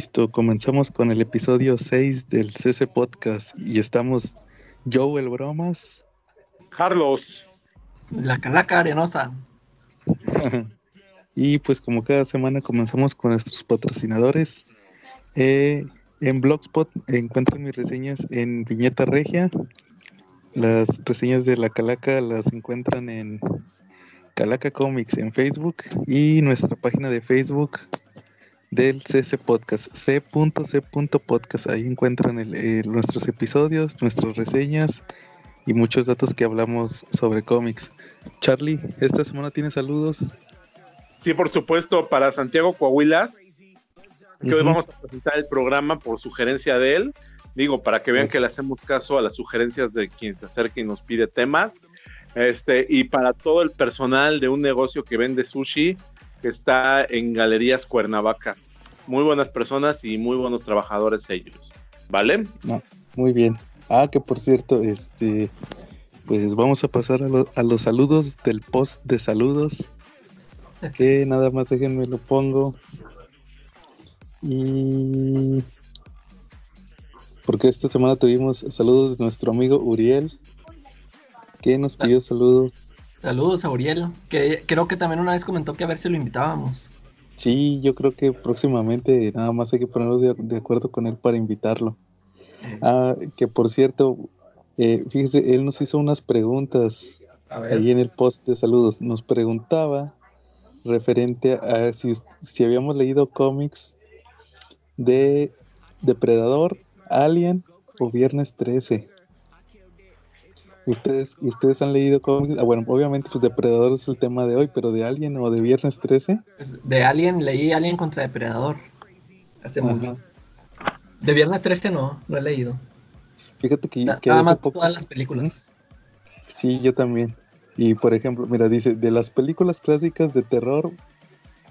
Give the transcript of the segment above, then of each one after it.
Listo, comenzamos con el episodio 6 del CC Podcast y estamos Joe el Bromas. Carlos. La calaca arenosa. y pues como cada semana comenzamos con nuestros patrocinadores. Eh, en Blogspot encuentran mis reseñas en Viñeta Regia. Las reseñas de la calaca las encuentran en Calaca Comics en Facebook y nuestra página de Facebook del CC Podcast, c.c.podcast. Ahí encuentran nuestros episodios, nuestras reseñas y muchos datos que hablamos sobre cómics. Charlie, esta semana tiene saludos. Sí, por supuesto, para Santiago Coahuilas, que hoy vamos a presentar el programa por sugerencia de él. Digo, para que vean que le hacemos caso a las sugerencias de quien se acerca y nos pide temas. Este, y para todo el personal de un negocio que vende sushi, que está en Galerías Cuernavaca. Muy buenas personas y muy buenos trabajadores ellos. ¿Vale? muy bien. Ah, que por cierto, este, pues vamos a pasar a, los saludos del post de saludos. Que nada más déjenme lo pongo. Y porque esta semana tuvimos saludos de nuestro amigo Uriel, que nos pidió saludos Saludos a Uriel, que creo que también una vez comentó que a ver si lo invitábamos. Sí, yo creo que próximamente nada más hay que ponernos de, acuerdo con él para invitarlo. Ah, que por cierto, eh, fíjese, él nos hizo unas preguntas ahí en el post de saludos. Nos preguntaba referente a si, si habíamos leído cómics de Depredador, Alien o Viernes 13. ¿Ustedes, ¿Ustedes han leído cómics? Ah, bueno, obviamente, pues Depredador es el tema de hoy, pero de Alien o de Viernes 13. Pues, de Alien, leí Alien contra Depredador. Hace De Viernes 13 no, no he leído. Fíjate que, nada más todas las películas. Sí, yo también. Y por ejemplo, mira, dice, de las películas clásicas de terror,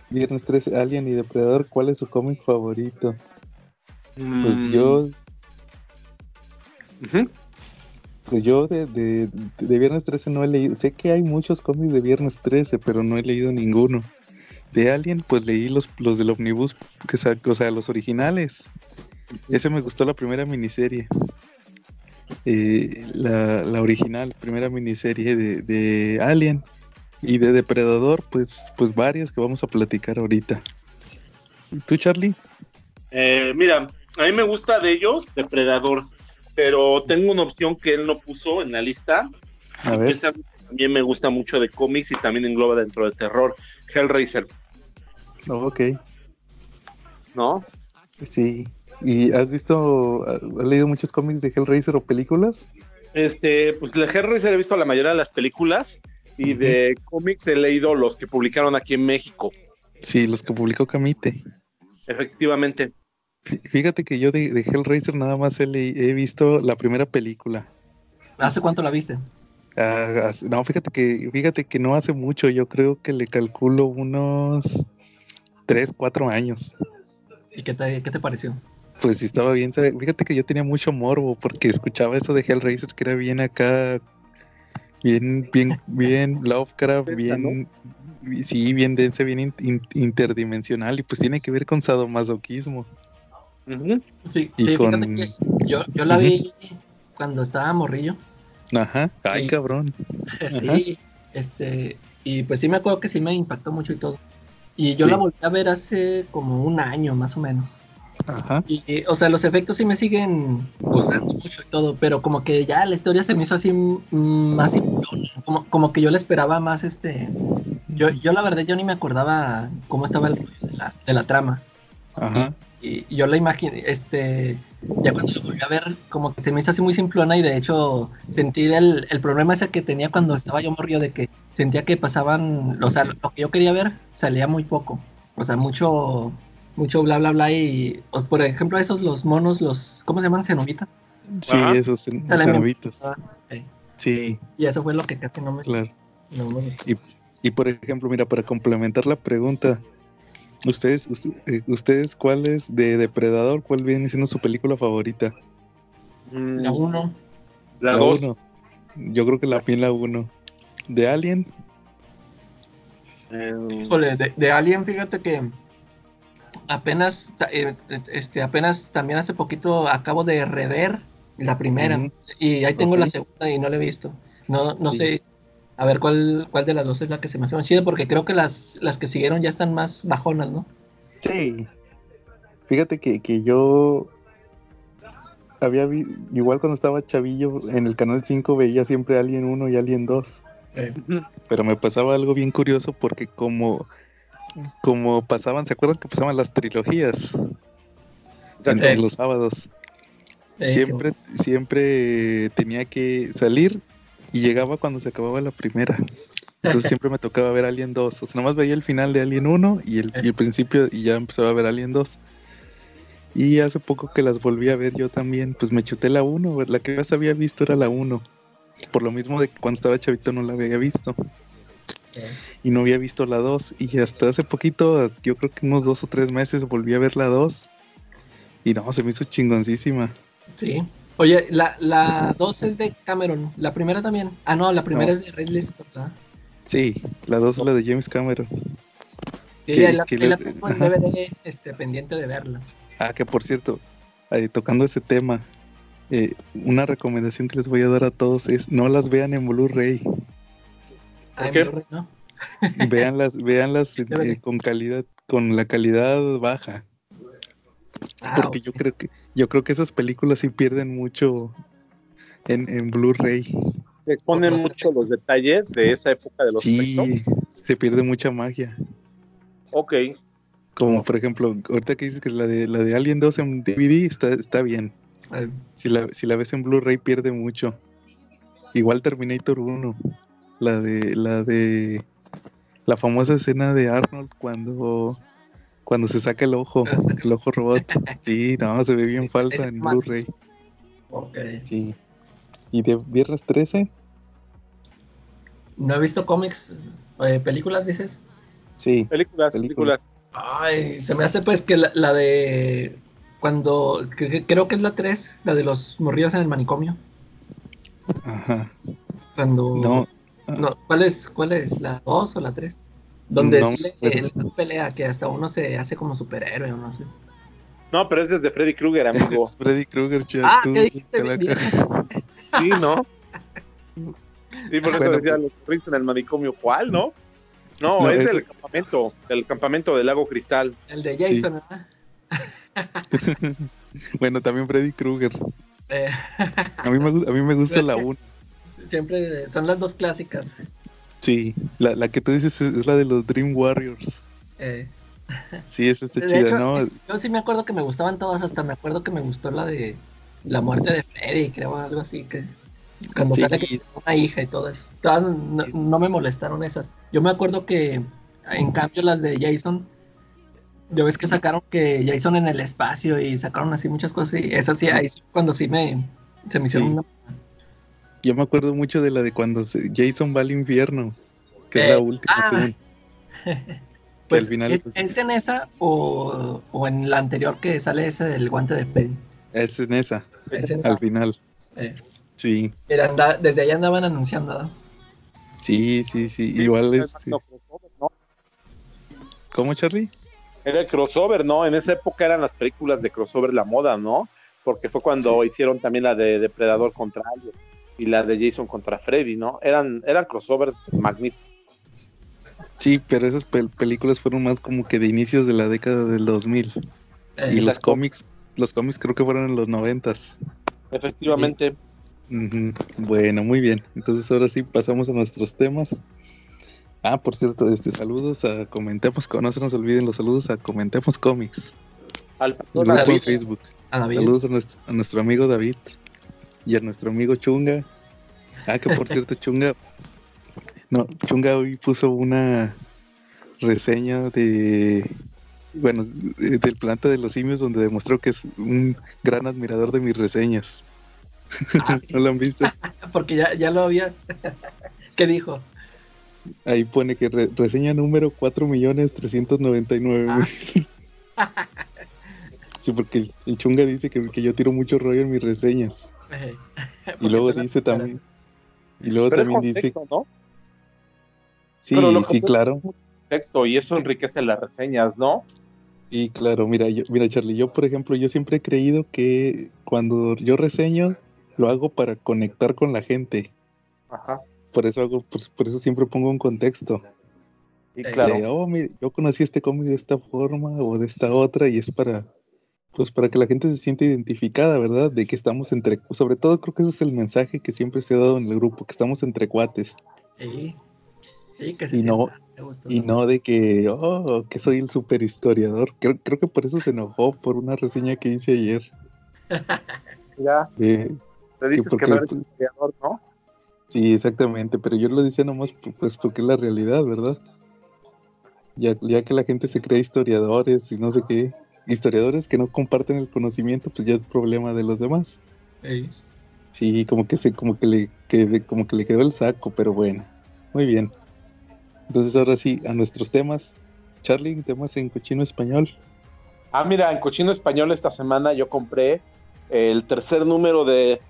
Viernes 13, Alien y Depredador, ¿cuál es su cómic favorito? Pues yo... Pues yo de, de, Viernes 13 no he leído. Sé que hay muchos cómics de Viernes 13, pero no he leído ninguno. De Alien, pues leí los, los del Omnibus, que, o sea, los originales. Ese me gustó la primera miniserie. Eh, la, la, original, primera miniserie de, de, Alien. Y de Depredador, pues, pues varios que vamos a platicar ahorita. ¿Tú, Charlie? Eh, mira, a mí me gusta de ellos Depredador pero tengo una opción que él no puso en la lista. A ver. Esa también me gusta mucho de cómics y también engloba dentro de terror. Hellraiser. Oh, ok. ¿No? Sí. ¿Y has visto, has leído muchos cómics de Hellraiser o películas? Este, pues de Hellraiser he visto la mayoría de las películas y de cómics he leído los que publicaron aquí en México. Sí, los que publicó Camite. Efectivamente. Fíjate que yo de, Hellraiser nada más he, he, visto la primera película. ¿Hace cuánto la viste? Ah, no, fíjate que, fíjate que no hace mucho, yo creo que le calculo unos 3, 4 años. ¿Y qué te, qué te pareció? Pues sí, estaba bien, fíjate que yo tenía mucho morbo porque escuchaba eso de Hellraiser que era bien acá, bien, bien, bien Lovecraft, bien, sí, bien dense, bien interdimensional y pues tiene que ver con sadomasoquismo. Sí, fíjate que yo, yo la vi cuando estaba morrillo. Ajá, ay cabrón. sí, este, y pues sí me acuerdo que sí me impactó mucho y todo. Y yo la volví a ver hace como un año más o menos. Ajá. Y, o sea, los efectos sí me siguen gustando mucho y todo, pero como que ya la historia se me hizo así más como, como que yo le esperaba más este. Yo, yo la verdad yo ni me acordaba cómo estaba el de la, de la trama. Ajá. Y, yo la imaginé, este, ya cuando lo volví a ver, como que se me hizo así muy simplona y de hecho sentí el, el problema ese que tenía cuando estaba yo morrido de que sentía que pasaban, o sea, lo que yo quería ver salía muy poco, o sea, mucho, mucho bla bla bla y, por ejemplo, esos los monos, los, ¿cómo se llaman? Cenobitas. Sí, esos cenobitas. Sí. Y eso fue lo que casi no me... Claro. y, y por ejemplo, mira, para complementar la pregunta, ¿Ustedes, eh, ustedes cuál es de Depredador? ¿Cuál viene siendo su película favorita? Mm. La 1. La 2. Yo creo que la vi la 1. ¿De Alien? Eh, de, Alien, fíjate que apenas, eh, este, apenas también hace poquito acabo de rever la primera y ahí tengo la segunda y no la he visto. No, no sé, a ver cuál, cuál de las dos es la que se me hace más chida porque creo que las, las que siguieron ya están más bajonas, ¿no? Sí. Fíjate que, que yo había igual cuando estaba chavillo en el canal 5 veía siempre Alien 1 y Alien 2. Pero me pasaba algo bien curioso porque como como pasaban, ¿se acuerdan que pasaban las trilogías? En, los sábados. Siempre, siempre tenía que salir y llegaba cuando se acababa la primera. Entonces siempre me tocaba ver Alien 2. O sea, nomás veía el final de Alien 1 y el, y el principio y ya empezaba a ver Alien 2. Y hace poco que las volví a ver yo también, pues me chuté la 1, la que más había visto era la 1. Por lo mismo de que cuando estaba chavito no la había visto. Y no había visto la 2. Y hasta hace poquito, yo creo que unos dos o tres meses, volví a ver la 2. Y no, se me hizo chingoncísima. Sí. Oye, la 2 es de Cameron. La primera también. Ah, no, la primera es de Ridley Scott. Sí, la 2 es la de James Cameron. Que, la, tengo en DVD este, pendiente de verla. Ah, que por cierto, tocando este tema, eh, una recomendación que les voy a dar a todos es no las vean en Blu-ray. Ah, Blu-ray no. Veanlas, veanlas eh, con calidad, con la calidad baja. Ah, Porque yo creo que, yo creo que esas películas sí pierden mucho en, en Blu-ray. Se exponen mucho los detalles de esa época de los Sí, se pierde mucha magia. Ok. Como por ejemplo, ahorita que dices que la de la de Alien 2 en DVD está, está bien. Si la, si la ves en Blu-ray pierde mucho. Igual Terminator 1. La de la de la famosa escena de Arnold cuando cuando se saca el ojo, el ojo robot. Sí, no, se ve bien falsa en Blu-ray. Ok. Sí. ¿Y de Viernes 13? No he visto cómics, eh, películas, dices. Sí. Películas, películas. Ay, se me hace pues que la, de cuando creo que es la 3, la de los morridos en el manicomio. Ajá. Cuando no, no ¿cuál es cuál es la 2 o la 3? Donde no, es la pelea que hasta uno se hace como superhéroe o no sé. No, pero es desde Freddy Krueger, amigo. Freddy Krueger, chat. Ah, ¿qué dijiste? sí, ¿no? Sí, por eso decía los morridos en el manicomio, ¿cuál, no? No, es, del campamento, del campamento del lago Cristal. El de Jason, ¿verdad? bueno, también Freddy Krueger. Eh. a, mí me, a mí me gusta la 1. Siempre son las dos clásicas. Sí, la, la que tú dices es, la de los Dream Warriors. Eh. Sí, esa está chida, ¿no? yo sí me acuerdo que me gustaban todas, hasta me acuerdo que me gustó la de la muerte de Freddy, creo, algo así, que cuando sí. que una hija y todo eso. Todas no, me molestaron esas. Yo me acuerdo que, en cambio, las de Jason, yo ves que sacaron que Jason en el espacio y sacaron así muchas cosas y esas sí, ahí cuando sí me, se me hicieron una... Yo me acuerdo mucho de la de cuando Jason va al infierno, que es la eh, última. Ah. pues, final... ¿es, en esa o, o, en la anterior que sale ese del guante de Freddy? Es en esa, al final. Eh. Sí. desde allá andaban anunciando, ¿no? Sí, sí, sí. Igual este. ¿Cómo, Charlie? Era el crossover, ¿no? En esa época eran las películas de crossover la moda, ¿no? Porque fue cuando hicieron también la de Depredador contra Alien y la de Jason contra Freddy, ¿no? Eran, eran crossovers magníficos. Sí, pero esas películas fueron más como que de inicios de la década del 2000. y los cómics, los cómics creo que fueron en los noventas. Efectivamente. Bueno, muy bien. Entonces ahora sí pasamos a nuestros temas. Ah, por cierto, este saludos a Comentemos, no se nos olviden los saludos a Comentemos Comics. Al grupo Facebook. Saludos a nuestro, amigo David y a nuestro amigo Chunga. Ah, que por cierto, Chunga. No, Chunga hoy puso una reseña de. Bueno, del planta de los simios, donde demostró que es un gran admirador de mis reseñas. Ah, ¿No lo han visto? Porque ya, ya lo habías. ¿Qué dijo? Ahí pone que reseña número 4.399.000. Ah. sí, porque el, chunga dice que, que, yo tiro mucho rollo en mis reseñas. y luego dice también. Y luego también dice. ¿no? Sí, sí, claro. Texto, y eso enriquece las reseñas, ¿no? Y claro, mira, yo, mira, Charlie, yo por ejemplo, yo siempre he creído que cuando yo reseño, lo hago para conectar con la gente. Ajá. Por eso hago, por, eso siempre pongo un contexto. Y claro. oh, yo conocí este cómic de esta forma o de esta otra, y es para, pues para que la gente se sienta identificada, ¿verdad? De que estamos entre, sobre todo creo que ese es el mensaje que siempre se ha dado en el grupo, que estamos entre cuates. Sí. Sí, que se y no, y no de que, oh, que soy el super historiador. Creo, creo que por eso se enojó por una reseña que hice ayer. ya. Eh, Te dices que, no eres historiador, ¿no? Sí, exactamente, pero yo lo decía nomás pues porque es la realidad, ¿verdad? Ya, ya que la gente se cree historiadores y no sé qué, historiadores que no comparten el conocimiento, pues ya es problema de los demás. Sí, como que se, como que le, que, como que le quedó el saco, pero bueno, muy bien. Entonces ahora sí, a nuestros temas. Charlie, temas en cochino español. Ah, mira, en cochino español esta semana yo compré el tercer número de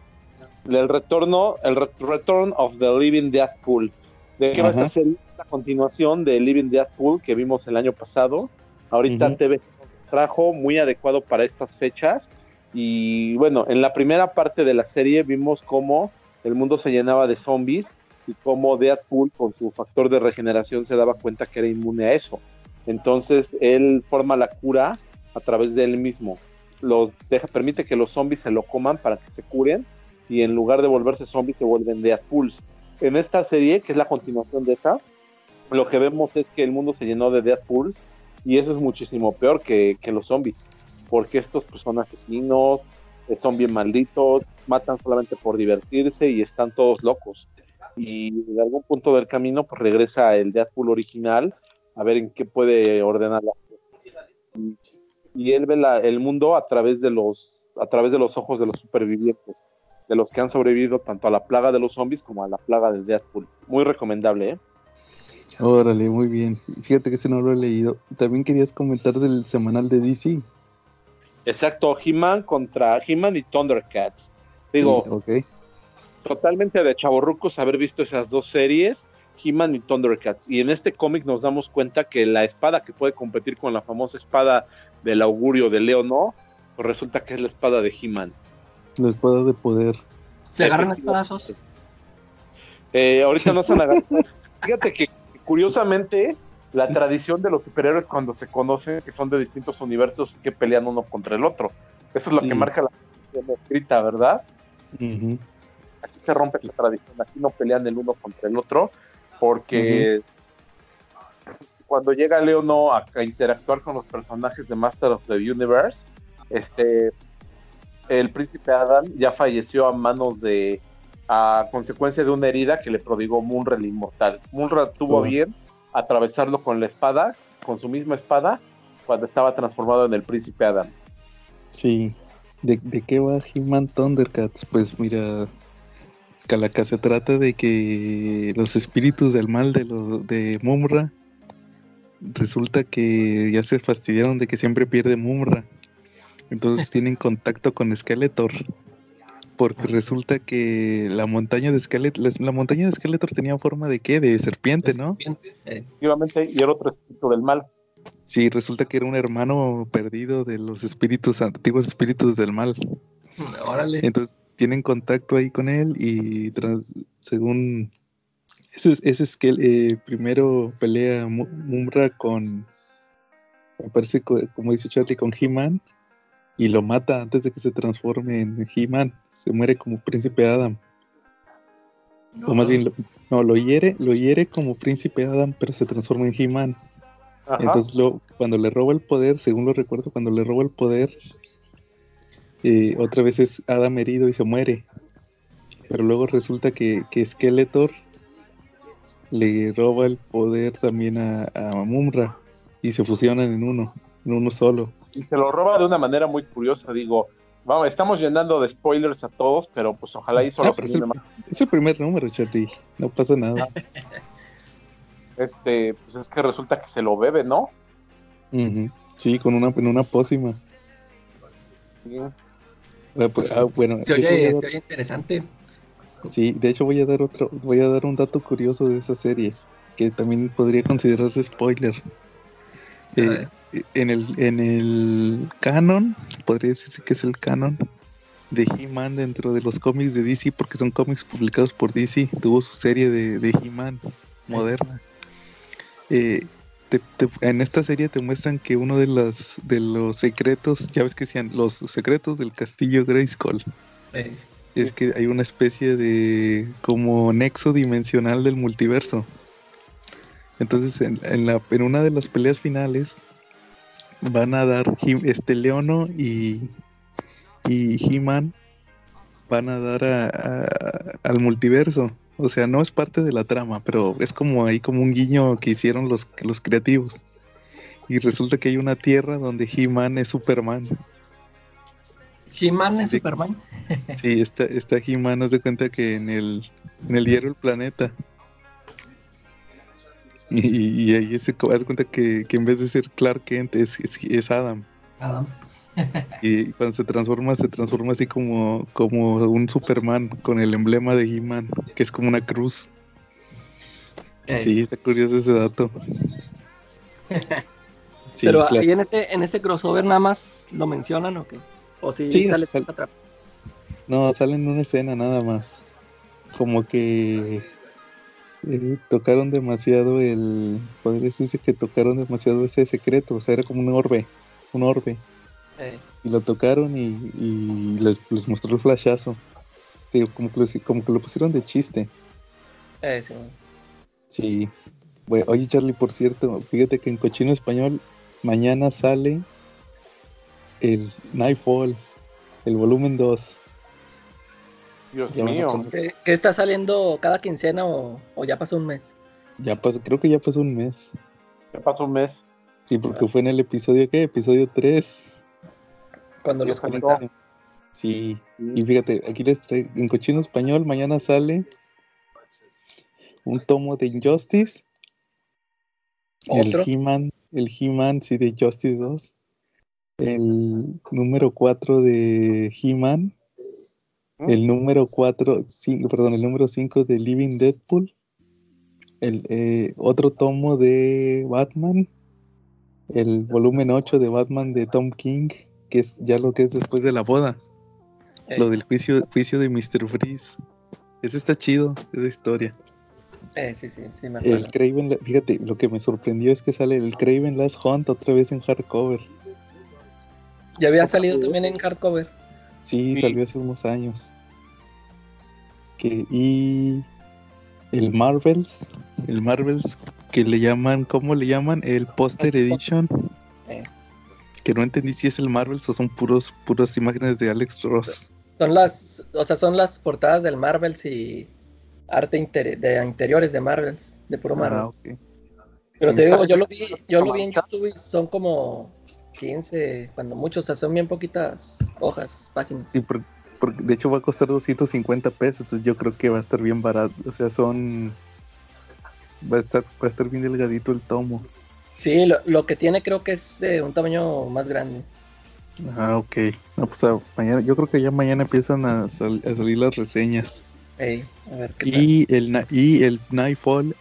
el retorno, el Return of the Living Deadpool. ¿De qué va a ser la continuación de Living Deadpool que vimos el año pasado? Ahorita TV nos trajo muy adecuado para estas fechas. Y bueno, en la primera parte de la serie vimos cómo el mundo se llenaba de zombies y cómo Deadpool con su factor de regeneración se daba cuenta que era inmune a eso. Entonces él forma la cura a través de él mismo. Los deja, permite que los zombies se lo coman para que se curen y en lugar de volverse zombies se vuelven Deadpools. En esta serie, que es la continuación de esa, lo que vemos es que el mundo se llenó de Deadpools y eso es muchísimo peor que, los zombies, porque estos pues, son asesinos, eh, son bien malditos, matan solamente por divertirse y están todos locos. Y en algún punto del camino pues regresa el Deadpool original a ver en qué puede ordenar la y, y él ve el mundo a través de los a través de los ojos de los supervivientes de los que han sobrevivido tanto a la plaga de los zombies como a la plaga del Deadpool. Muy recomendable ¿eh? Órale, muy bien. Fíjate que ese no lo he leído. También querías comentar del semanal de DC. Exacto, He-Man contra He-Man y Thundercats. Digo, okay totalmente de chavorrucos haber visto esas dos series, He-Man y Thundercats. Y en este cómic nos damos cuenta que la espada que puede competir con la famosa espada del augurio de Leo, ¿no? Pues resulta que es la espada de He-Man. La espada de poder. ¿Se agarran espadazos? Eh, ahorita no se han agarrado. Fíjate que curiosamente la tradición de los superhéroes cuando se conocen que son de distintos universos que pelean uno contra el otro. Eso es lo que marca la escrita, ¿verdad? aquí se rompe esa tradición, aquí no pelean el uno contra el otro, porque cuando llega Leono a, a, interactuar con los personajes de Master of the Universe, este el príncipe Adam ya falleció a manos de a consecuencia de una herida que le prodigó Munra el inmortal. Munra tuvo bien atravesarlo con la espada, con su misma espada, cuando estaba transformado en el príncipe Adam. Sí. ¿De, de qué va He-Man Thundercats? Pues mira, Calaca se trata de que los espíritus del mal de, lo, de Mumra resulta que ya se fastidiaron de que siempre pierde Mumra. Entonces tienen contacto con Skeletor. Porque resulta que la montaña de Skeletor, la montaña de Skeletor tenía forma de qué? De serpiente, ¿no? Efectivamente, y era otro espíritu del mal. Sí, resulta que era un hermano perdido de los espíritus, antiguos espíritus del mal. Órale. Entonces tienen contacto ahí con él y tras, según ese, ese es que eh, primero pelea Mumra con me parece como dice Charlie con He-Man y lo mata antes de que se transforme en He-Man. Se muere como príncipe Adam. O más bien no lo hiere lo hiere como príncipe Adam pero se transforma en He-Man. Entonces lo, cuando le roba el poder según lo recuerdo cuando le roba el poder y otra vez es Adam herido y se muere. Pero luego resulta que, que Skeletor le roba el poder también a, a Mumra y se fusionan en uno, en uno solo. Y se lo roba de una manera muy curiosa, digo, vamos, estamos llenando de spoilers a todos, pero pues ojalá hizo ah, es, el, primer número, Charlie, no pasa nada. Este, pues es que resulta que se lo bebe, ¿no? Sí, con una, en una pócima. Sí. Ah, pues, ah, bueno, se oye, interesante. Sí, de hecho voy a dar otro, voy a dar un dato curioso de esa serie, que también podría considerarse spoiler. Eh, en el, en el canon, podría decirse que es el canon de He-Man dentro de los cómics de DC, porque son cómics publicados por DC, tuvo su serie de, de He-Man moderna. Eh, en esta serie te muestran que uno de los, de los secretos, ya ves que decían los secretos del castillo Grayskull, es que hay una especie de como nexo dimensional del multiverso. Entonces, en, en, la, en una de las peleas finales, van a dar este Leono y, y He-Man van a dar al multiverso. O sea, no es parte de la trama, pero es como ahí como un guiño que hicieron los, los creativos. Y resulta que hay una tierra donde He-Man es Superman. ¿He-Man es Superman? sí, está, está He-Man, nos de cuenta que en el, en el diario El Planeta y, ahí se das cuenta que, en vez de ser Clark Kent es, es, Adam. Adam. y cuando se transforma, se transforma así como, como un Superman con el emblema de He-Man, que es como una cruz. Sí, está curioso ese dato. Pero ahí en ese, en ese crossover nada más lo mencionan o qué? O si sí, sale, sale No, sale en una escena nada más. Como que eh, tocaron demasiado el. Podría decirse que tocaron demasiado ese secreto. O sea, era como un orbe. Un orbe. Eh. Y lo tocaron y, les, mostró el flashazo. como, que lo, como que lo pusieron de chiste. Eh, sí. Sí. oye, Charlie, por cierto, fíjate que en Cochino Español mañana sale el Nightfall, el volumen 2. Dios mío. ¿Qué, está saliendo cada quincena o, ya pasó un mes? Ya pasó, creo que ya pasó un mes. Ya pasó un mes. Sí, porque fue en el episodio, ¿qué? Episodio 3. Cuando los comentamos. Sí, y fíjate, aquí les traigo, en cochino español, mañana sale un tomo de Injustice. ¿Otro? El He-Man, el He-Man, sí, de Justice 2. El número 4 de He-Man el número 4, perdón, el número 5 de Living Deadpool. El eh, otro tomo de Batman. El volumen 8 de Batman de Tom King, que es ya lo que es después de la boda. Lo del juicio, juicio de Mr. Freeze. Ese está chido, esa historia. Eh, sí, sí, sí, me El Craven, fíjate, lo que me sorprendió es que sale el Craven Last Hunt otra vez en hardcover. Ya había salido también en hardcover. Sí, salió hace unos años. Que, y el Marvels, el Marvels que le llaman, ¿cómo le llaman? El Poster Edition. Que no entendí si es el Marvels o son puros, puras imágenes de Alex Ross. Son las, o sea, son las portadas del Marvels y arte de interiores de Marvels, de puro ah, Marvels. Pero te digo, yo lo vi, yo lo vi en YouTube y son como 15, cuando muchos, o sea, son bien poquitas hojas, páginas. Sí, porque, de hecho va a costar 250 pesos, entonces yo creo que va a estar bien barato, o sea, son... Va a estar, va a estar bien delgadito el tomo. Sí, lo, que tiene creo que es de un tamaño más grande. Ah, ok. No, pues ah, mañana, yo creo que ya mañana empiezan a, salir las reseñas. a ver, ¿qué y, el, y el Nightfall,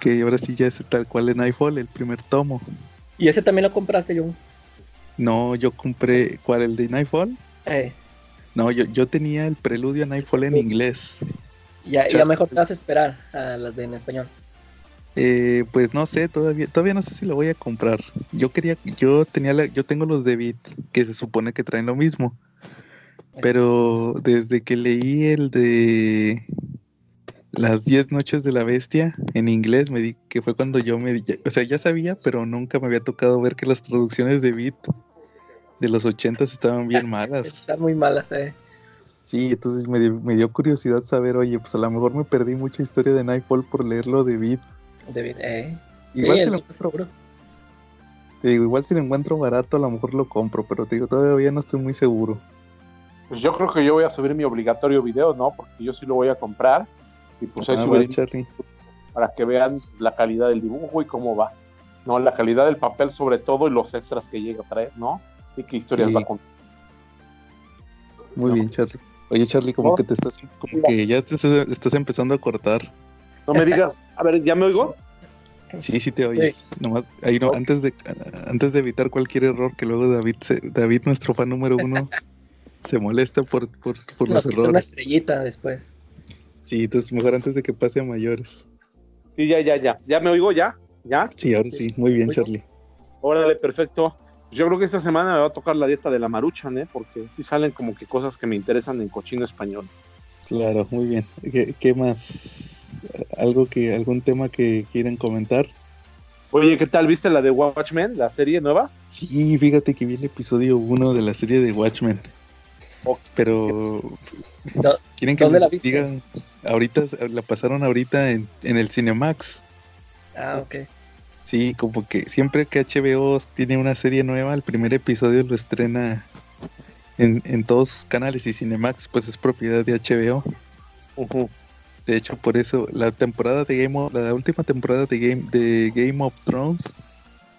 que ahora sí ya es tal cual el Nightfall, el primer tomo. ¿Y ese también lo compraste, John? No, yo compré. ¿Cuál? ¿El de Nightfall? Eh. No, yo, yo tenía el preludio a Nightfall en inglés. Ya, ya mejor te vas a esperar a las de en español. Eh, pues no sé, todavía, todavía no sé si lo voy a comprar. Yo quería, yo tenía la, yo tengo los de Beat, que se supone que traen lo mismo. Pero desde que leí el de las 10 noches de la bestia en inglés, me di que fue cuando yo me, o sea, ya sabía, pero nunca me había tocado ver que las traducciones de Beat de los 80 estaban bien malas. Están muy malas, eh. Sí, entonces me dio, curiosidad saber, oye, pues a lo mejor me perdí mucha historia de Nightfall por leerlo de Beat. De Beat, eh. Igual si lo encuentro, te digo, igual si lo encuentro barato, a lo mejor lo compro, pero te digo, todavía no estoy muy seguro. Pues yo creo que yo voy a subir mi obligatorio video, ¿no? Porque yo sí lo voy a comprar. Y pues ahí ah, para que vean la calidad del dibujo y cómo va. ¿no? La calidad del papel sobre todo y los extras que llega a traer, ¿no? Y qué historias va a contar. Muy bien, Charlie. Oye, Charlie, como que te estás, como que ya te estás empezando a cortar. No me digas, a ver, ¿ya me oigo? Sí, sí te oyes. ahí no, antes de antes de evitar cualquier error que luego David David nuestro fan número uno se molesta por, por, por los errores. Una estrellita después. Sí, entonces mejor antes de que pase a mayores. Sí, ya, ya, ya. ¿Ya me oigo ya? ¿Ya? Sí, ahora sí. Muy bien, Charlie. Órale, perfecto. Yo creo que esta semana me va a tocar la dieta de la maruchan, ¿eh? Porque sí salen como que cosas que me interesan en cochino español. Claro, muy bien. ¿Qué, más? ¿Algo que, algún tema que quieran comentar? Oye, ¿qué tal? ¿Viste la de Watchmen, la serie nueva? Sí, fíjate que vi el episodio 1 de la serie de Watchmen. Pero quieren que les digan, ahorita la pasaron ahorita en, en el Cinemax. Ah, ok. Sí, como que siempre que HBO tiene una serie nueva, el primer episodio lo estrena en, en todos sus canales y Cinemax pues es propiedad de HBO. De hecho, por eso la temporada de Game of, la última temporada de Game de Game of Thrones,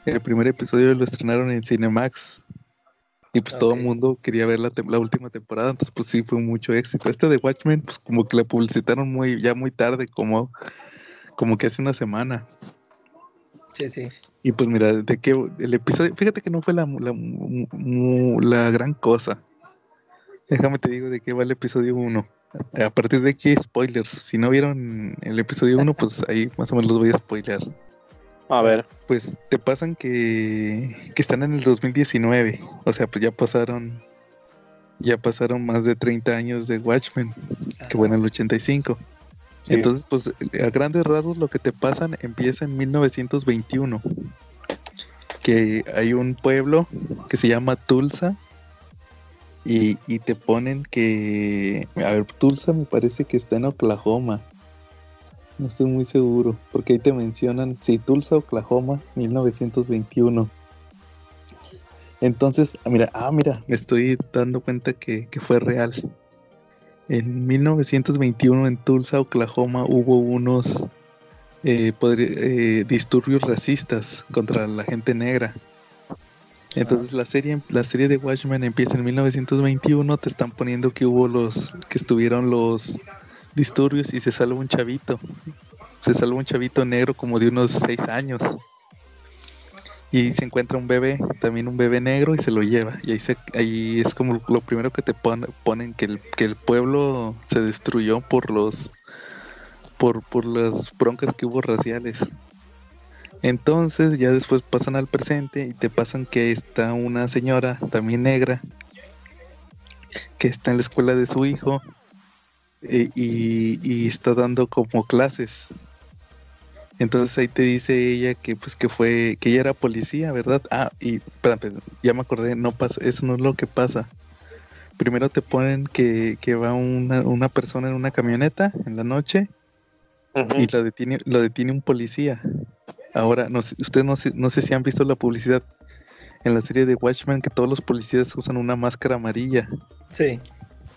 el primer episodio lo estrenaron en Cinemax. Y pues todo el mundo quería ver la, la, última temporada, entonces pues sí fue mucho éxito. Este de Watchmen, pues como que la publicitaron muy, ya muy tarde, como, como que hace una semana. Sí, sí. Y pues mira, de que el episodio, fíjate que no fue la, la, la gran cosa. Déjame te digo de qué va el episodio 1. A partir de aquí, spoilers. Si no vieron el episodio 1, pues ahí más o menos los voy a spoiler. A ver. Pues te pasan que, que están en el 2019. O sea, pues ya pasaron. Ya pasaron más de 30 años de Watchmen. Que bueno, el 85. Entonces, pues a grandes rasgos lo que te pasan empieza en 1921, que hay un pueblo que se llama Tulsa y, te ponen que, a ver, Tulsa me parece que está en Oklahoma, no estoy muy seguro, porque ahí te mencionan, sí, Tulsa, Oklahoma, 1921. Entonces, ah, mira, ah, mira, me estoy dando cuenta que, que fue real. En 1921 en Tulsa, Oklahoma, hubo unos eh, eh, disturbios racistas contra la gente negra. Entonces la serie, la serie de Watchmen empieza en 1921, te están poniendo que hubo los, que estuvieron los disturbios y se salva un chavito. Se salva un chavito negro como de unos seis años y se encuentra un bebé, también un bebé negro y se lo lleva. Y ahí, se, ahí es como lo primero que te ponen, que el, que el pueblo se destruyó por los por, por las broncas que hubo raciales. Entonces ya después pasan al presente y te pasan que está una señora también negra que está en la escuela de su hijo eh, y, y está dando como clases entonces ahí te dice ella que pues que fue, que ella era policía, ¿verdad? Ah, y espérate, ya me acordé, no pasa, eso no es lo que pasa. Primero te ponen que, que va una, una, persona en una camioneta en la noche y lo detiene, lo detiene un policía. Ahora, no, ustedes no, no sé si han visto la publicidad en la serie de Watchmen que todos los policías usan una máscara amarilla. Sí.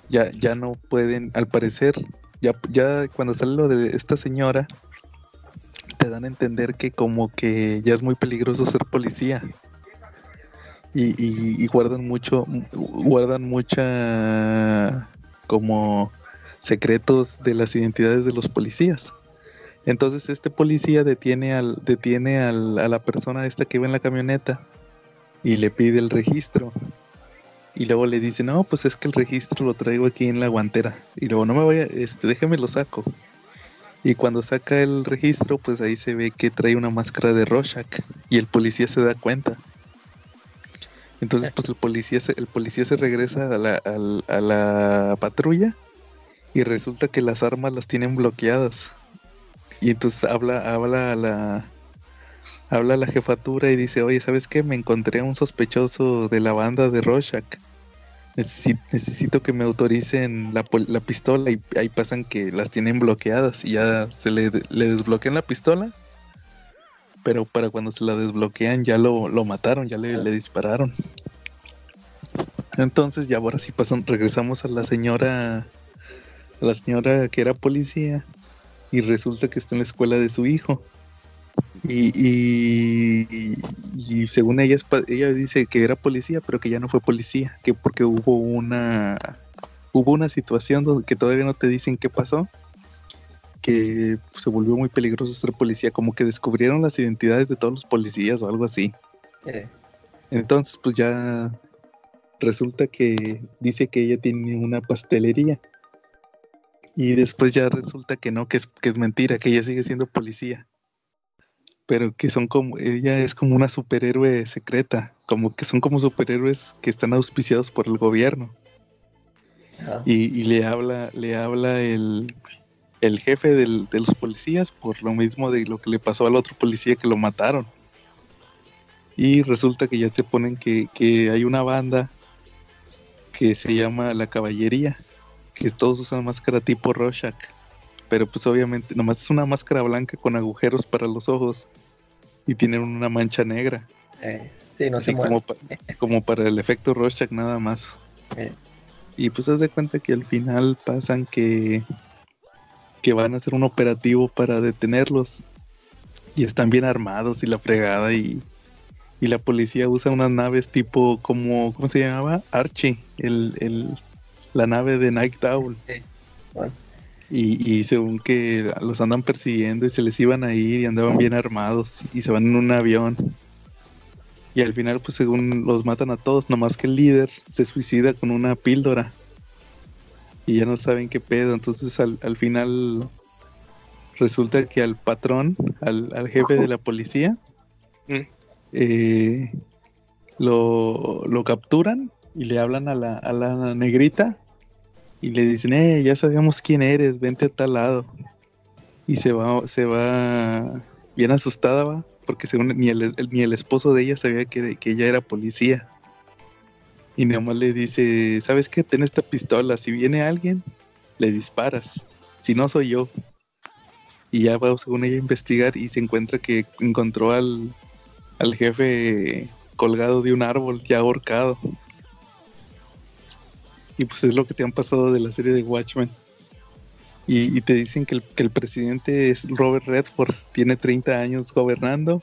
Ya, ya no pueden, al parecer, ya, ya cuando sale lo de esta señora, te dan a entender que como que ya es muy peligroso ser policía. Y, guardan mucho, guardan mucha como secretos de las identidades de los policías. Entonces este policía detiene al, detiene a la persona esta que va en la camioneta y le pide el registro. Y luego le dice, no, pues es que el registro lo traigo aquí en la guantera. Y luego no me vaya, este, déjeme lo saco. Y cuando saca el registro, pues ahí se ve que trae una máscara de Rorschach y el policía se da cuenta. Entonces, pues el policía se, el policía se regresa a la, a, la patrulla y resulta que las armas las tienen bloqueadas. Y entonces habla, habla a la, habla a la jefatura y dice, oye, ¿sabes qué? Me encontré a un sospechoso de la banda de Rorschach necesito, que me autoricen la, la, pistola y ahí pasan que las tienen bloqueadas y ya se le, desbloquean la pistola. Pero para cuando se la desbloquean ya lo, mataron, ya le, dispararon. Entonces ya ahora sí pasan, regresamos a la señora, a la señora que era policía y resulta que está en la escuela de su hijo. Y, y, según ella, ella dice que era policía, pero que ya no fue policía, que porque hubo una hubo una situación donde que todavía no te dicen qué pasó, que se volvió muy peligroso ser policía, como que descubrieron las identidades de todos los policías o algo así. Entonces, pues ya resulta que dice que ella tiene una pastelería. Y después ya resulta que no, que es, que es mentira, que ella sigue siendo policía. Pero que son como, ella es como una superhéroe secreta, como que son como superhéroes que están auspiciados por el gobierno. Y, le habla, le habla el, el jefe de los policías por lo mismo de lo que le pasó al otro policía que lo mataron. Y resulta que ya te ponen que, que hay una banda que se llama La Caballería, que todos usan máscara tipo Rorschach, pero pues obviamente nomás es una máscara blanca con agujeros para los ojos y tienen una mancha negra. Eh, sí, no sé como, como, para el efecto Rorschach nada más. Eh. Y pues haz de cuenta que al final pasan que, que van a hacer un operativo para detenerlos y están bien armados y la fregada y y la policía usa unas naves tipo como, ¿cómo se llamaba? Archie, el, el, la nave de Night Owl. Y, y, según que los andan persiguiendo y se les iban a ir y andaban bien armados y se van en un avión. Y al final, pues según los matan a todos, nomás que el líder se suicida con una píldora. Y ya no saben qué pedo. Entonces al, al final resulta que al patrón, al, al jefe de la policía, mm eh, lo, capturan y le hablan a la, a la negrita y le dicen, eh, ya sabemos quién eres, vente a tal lado. Y se va, se va bien asustada, va, porque según ni el, ni el esposo de ella sabía que, que ella era policía. Y nomás le dice, ¿sabes qué? Ten esta pistola, si viene alguien, le disparas. Si no soy yo. Y ya va, según ella, a investigar y se encuentra que encontró al, al jefe colgado de un árbol, ya ahorcado. Y pues es lo que te han pasado de la serie de Watchmen. Y, te dicen que el, que el, presidente es Robert Redford, tiene 30 años gobernando.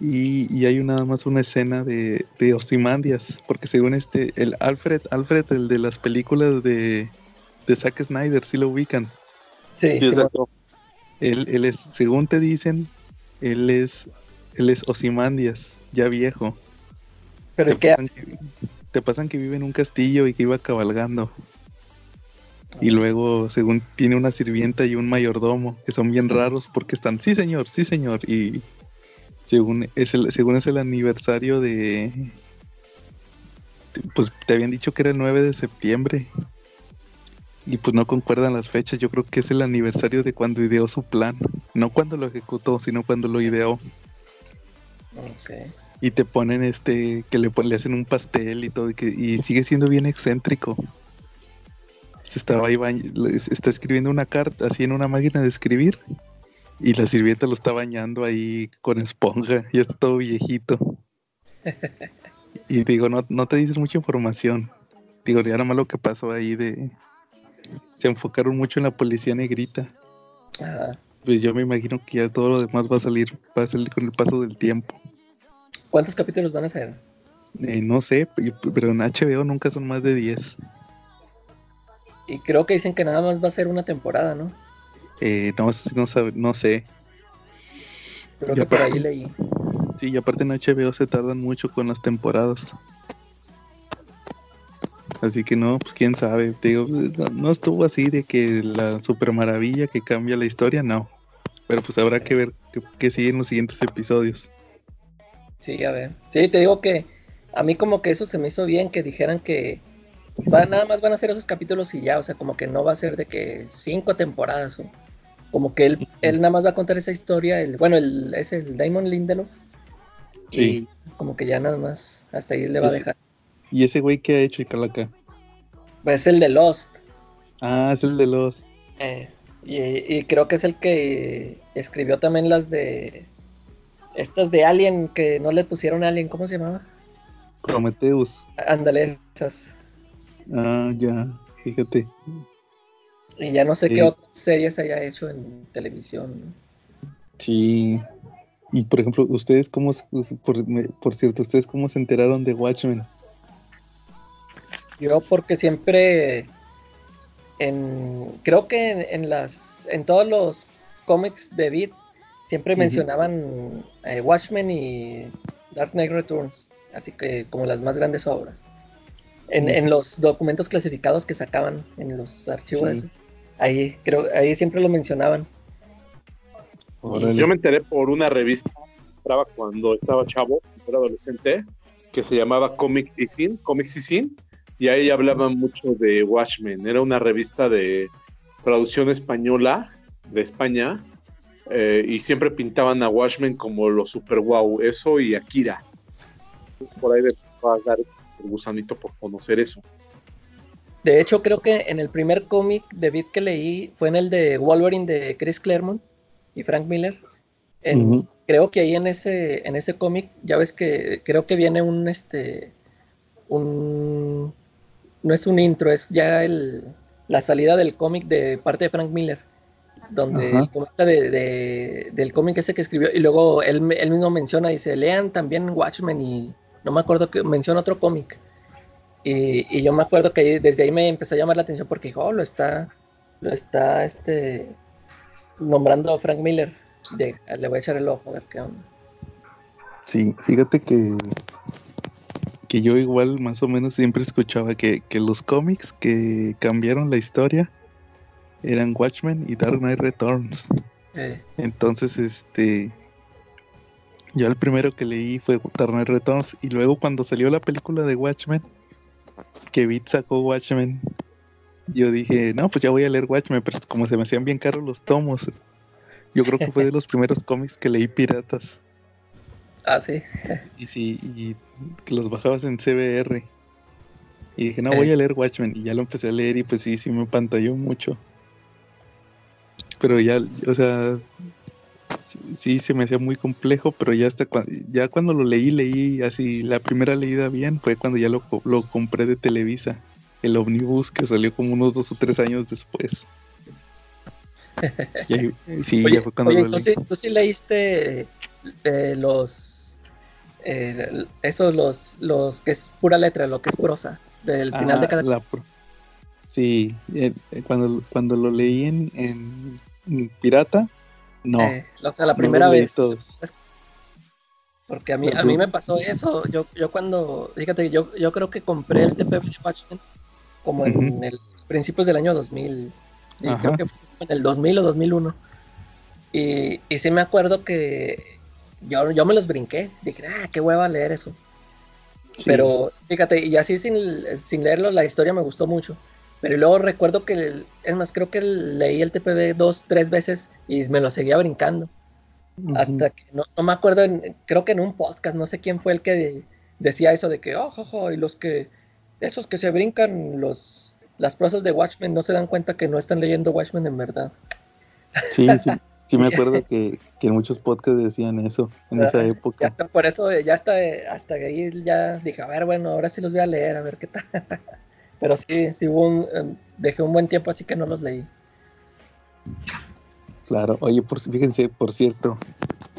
Y, hay nada más una escena de, de Ozymandias, porque según este, el Alfred, Alfred, el de las películas de, de Zack Snyder, si lo ubican. Sí, exacto. Él, él es, según te dicen, él es él es Osimandias, ya viejo. ¿Pero te, qué pasan que, te pasan que vive en un castillo y que iba cabalgando. Y luego, según tiene una sirvienta y un mayordomo, que son bien raros porque están, sí señor, sí señor. Y según es el, según es el aniversario de... Pues te habían dicho que era el 9 de septiembre. Y pues no concuerdan las fechas. Yo creo que es el aniversario de cuando ideó su plan. No cuando lo ejecutó, sino cuando lo ideó. Y te ponen este, que le, le hacen un pastel y todo, y, que, y sigue siendo bien excéntrico. Se estaba ahí está escribiendo una carta así en una máquina de escribir y la sirvienta lo está bañando ahí con esponja, y está todo viejito. y digo, no, no te dices mucha información. Digo, ya nada más lo que pasó ahí de... Se enfocaron mucho en la policía negrita. Pues yo me imagino que ya todo lo demás va a salir, va a salir con el paso del tiempo. ¿Cuántos capítulos van a ser? Eh, no sé, pero en HBO nunca son más de 10. Y creo que dicen que nada más va a ser una temporada, ¿no? Eh, no, no, no sé. Creo que por ahí leí. Sí, y aparte en HBO se tardan mucho con las temporadas. Así que no, pues quién sabe. digo, no, estuvo así de que la super maravilla que cambia la historia, no. Pero pues habrá que ver qué sigue en los siguientes episodios. Sí, a ver. Sí, te digo que a mí como que eso se me hizo bien, que dijeran que nada más van a ser esos capítulos y ya, o sea, como que no va a ser de que cinco temporadas, o, como que él, él nada más va a contar esa historia, el, bueno, el, es el Damon Lindelof. Sí. Y como que ya nada más, hasta ahí le va a dejar. ¿Y ese güey qué ha hecho, Calaca? Pues es el de Lost. Ah, es el de Lost. Eh, y creo que es el que escribió también las de estas de Alien que no le pusieron Alien, ¿cómo se llamaba? Prometheus. Ándale, esas. Ah, ya, fíjate. Y ya no sé qué otras series haya hecho en televisión. Sí. Y por ejemplo, ustedes cómo, por, por cierto, ustedes cómo se enteraron de Watchmen? Yo porque siempre en creo que en, las en todos los cómics de Beat siempre mencionaban eh, Watchmen y Dark Knight Returns, así que como las más grandes obras. En, los documentos clasificados que sacaban en los archivos, ahí creo ahí siempre lo mencionaban. Yo me enteré por una revista cuando estaba chavo, era adolescente, que se llamaba Comic y Sin, Comics y Sin, y ahí hablaban mucho de Watchmen. Era una revista de traducción española de España eh, y siempre pintaban a Watchmen como lo super wow, eso y Akira. Por ahí me a dar el gusanito por conocer eso. De hecho, creo que en el primer cómic de Beat que leí fue en el de Wolverine de Chris Claremont y Frank Miller. Creo que ahí en ese, en ese cómic, ya ves que creo que viene un este un no es un intro, es ya el, la salida del cómic de parte de Frank Miller, donde comenta de, del cómic ese que escribió, y luego él, él, mismo menciona, dice, lean también Watchmen, y no me acuerdo que menciona otro cómic. Y, y, yo me acuerdo que desde ahí me empezó a llamar la atención porque dijo, oh, lo está, lo está este, nombrando Frank Miller. le voy a echar el ojo a ver qué onda. Sí, fíjate que que yo igual más o menos siempre escuchaba que, los cómics que cambiaron la historia eran Watchmen y Dark Knight Returns. Eh. Entonces, este, yo el primero que leí fue Dark Knight Returns y luego cuando salió la película de Watchmen, que Beat sacó Watchmen, yo dije, no, pues ya voy a leer Watchmen, pero como se me hacían bien caros los tomos, yo creo que fue de los primeros cómics que leí piratas. Ah, sí. y sí, y que los bajabas en CBR. Y dije, no, voy a leer Watchmen. Y ya lo empecé a leer y pues sí, sí me pantalló mucho. Pero ya, o sea, sí, se me hacía muy complejo, pero ya hasta cuando, ya cuando lo leí, leí así, la primera leída bien fue cuando ya lo, lo compré de Televisa, el Omnibus que salió como unos dos o tres años después. sí, ya fue cuando lo leí. ¿tú sí leíste eh, los eh, esos los, los que es pura letra, lo que es prosa, del final de cada... sí, eh, eh, cuando, cuando lo leí en, Pirata, no. Eh, o sea, la primera vez. Porque a mí, a mí me pasó eso. Yo, yo cuando, fíjate, yo, yo creo que compré el TPB Watchmen como en el principios del año 2000. Sí, creo que fue en el 2000 o 2001. Y, y sí me acuerdo que yo, yo me los brinqué. Dije, ah, qué hueva leer eso. Pero fíjate, y así sin, sin leerlo, la historia me gustó mucho. Pero luego recuerdo que, es más, creo que leí el TPB dos, tres veces y me lo seguía brincando. Hasta que no, me acuerdo, creo que en un podcast, no sé quién fue el que decía eso de que, oh, y los que, esos que se brincan los, las prosas de Watchmen no se dan cuenta que no están leyendo Watchmen en verdad. Sí, sí. Sí me acuerdo que, en muchos podcasts decían eso en esa época. hasta por eso ya hasta, hasta ahí ya dije, a ver, bueno, ahora sí los voy a leer, a ver qué tal. Pero sí, sí hubo un, em, dejé un buen tiempo así que no los leí. Claro, oye, por, fíjense, por cierto,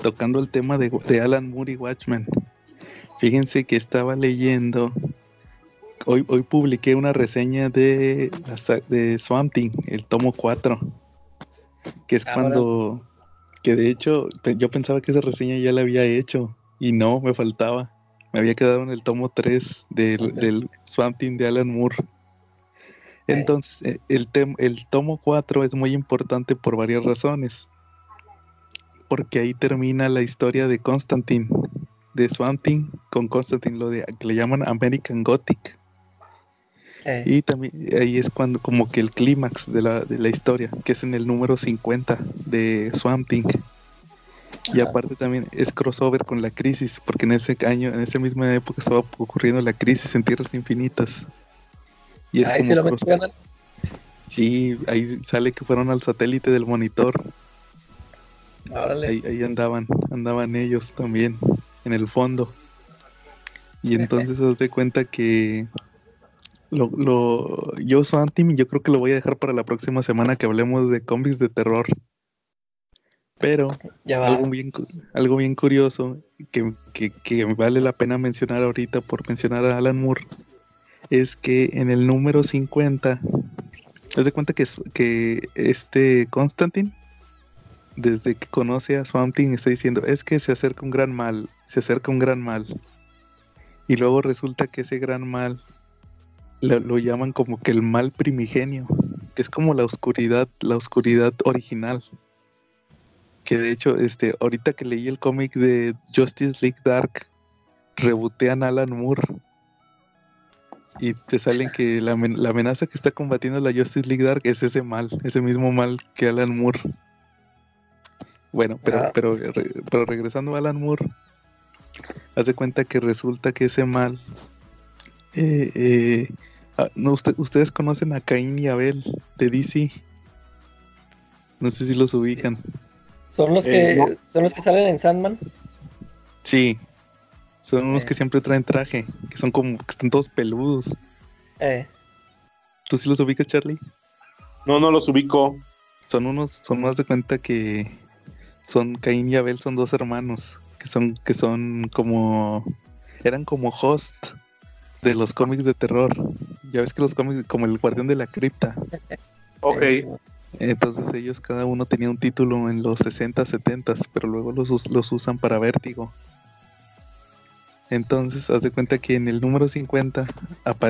tocando el tema de, de Alan Moore y Watchmen, fíjense que estaba leyendo, hoy, hoy publiqué una reseña de, de Swamp Thing, el tomo 4 que es cuando, que de hecho yo pensaba que esa reseña ya la había hecho y no, me faltaba. Me había quedado en el tomo 3 del, del Swamp de Alan Moore. Entonces, eh, el, el tomo 4 es muy importante por varias razones. Porque ahí termina la historia de Constantine, de Swamp con Constantine, lo de, que le llaman American Gothic. Eh. Y también ahí es cuando como que el clímax de la, de la historia, que es en el número 50 de Swamp Thing. Y aparte también es crossover con la crisis, porque en ese año, en esa misma época estaba ocurriendo la crisis en Tierras Infinitas. Y es como Sí, ahí sale que fueron al satélite del monitor. Ahí, ahí, andaban, andaban ellos también, en el fondo. Y entonces se das cuenta que lo, lo, yo soy anti yo creo que lo voy a dejar para la próxima semana que hablemos de cómics de terror. Pero algo, bien, algo bien curioso que, que, vale la pena mencionar ahorita por mencionar a Alan Moore es que en el número 50 Haz de cuenta que, que este Constantine, desde que conoce a Swamp está diciendo, es que se acerca un gran mal, se acerca un gran mal. Y luego resulta que ese gran mal lo, llaman como que el mal primigenio, que es como la oscuridad, la oscuridad original. Que de hecho, este, ahorita que leí el cómic de Justice League Dark, rebotean Alan Moore. Y te salen que la, amenaza que está combatiendo la Justice League Dark es ese mal, ese mismo mal que Alan Moore. Bueno, pero, ah. pero, pero regresando a Alan Moore, haz de cuenta que resulta que ese mal eh, eh, ah, ustedes conocen a Caín y Abel de DC. No sé si los ubican. ¿Son los que, eh, ¿son los que salen en Sandman? Sí. Son unos que siempre traen traje, que son como que están todos peludos. ¿Tú sí los ubicas, Charlie? No, no los ubico. Son unos, son más de cuenta que son Caín y Abel, son dos hermanos, que son, que son como, eran como host de los cómics de terror. Ya ves que los cómics, como el guardián de la cripta. ok. Entonces ellos cada uno tenía un título en los 60, 70, pero luego los, los usan para vértigo. Entonces, haz de cuenta que en el número 50,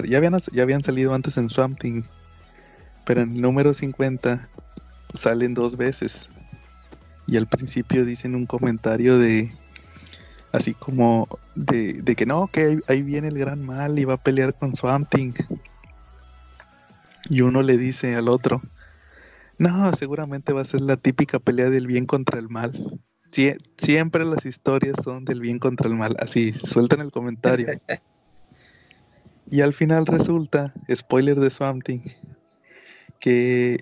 ya habían, ya habían salido antes en Swamp Thing, pero en el número 50 salen dos veces. Y al principio dicen un comentario de, así como de, que no, que ahí, viene el gran mal y va a pelear con Swamp Thing. Y uno le dice al otro, no, seguramente va a ser la típica pelea del bien contra el mal. Siempre las historias son del bien contra el mal. Así, sueltan el comentario. y al final resulta, spoiler de Swamp Thing, que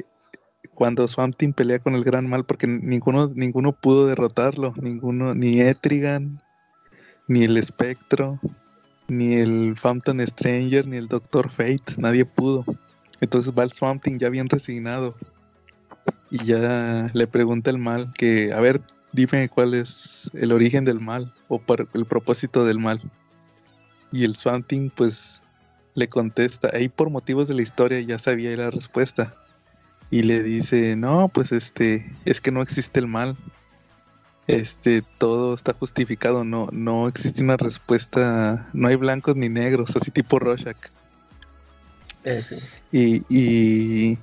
cuando Swamp Thing pelea con el gran mal, porque ninguno, ninguno pudo derrotarlo, ninguno, ni Etrigan, ni el espectro, ni el Phantom Stranger, ni el Doctor Fate, nadie pudo. Entonces va el Swamp ya bien resignado. Y ya le pregunta el mal que, a ver, dime cuál es el origen del mal o el propósito del mal. Y el Swamp pues le contesta, ahí por motivos de la historia ya sabía la respuesta. Y le dice, no, pues este, es que no existe el mal, este, todo está justificado, no, no existe una respuesta, no hay blancos ni negros, así tipo Rorschach. Eh, y, y,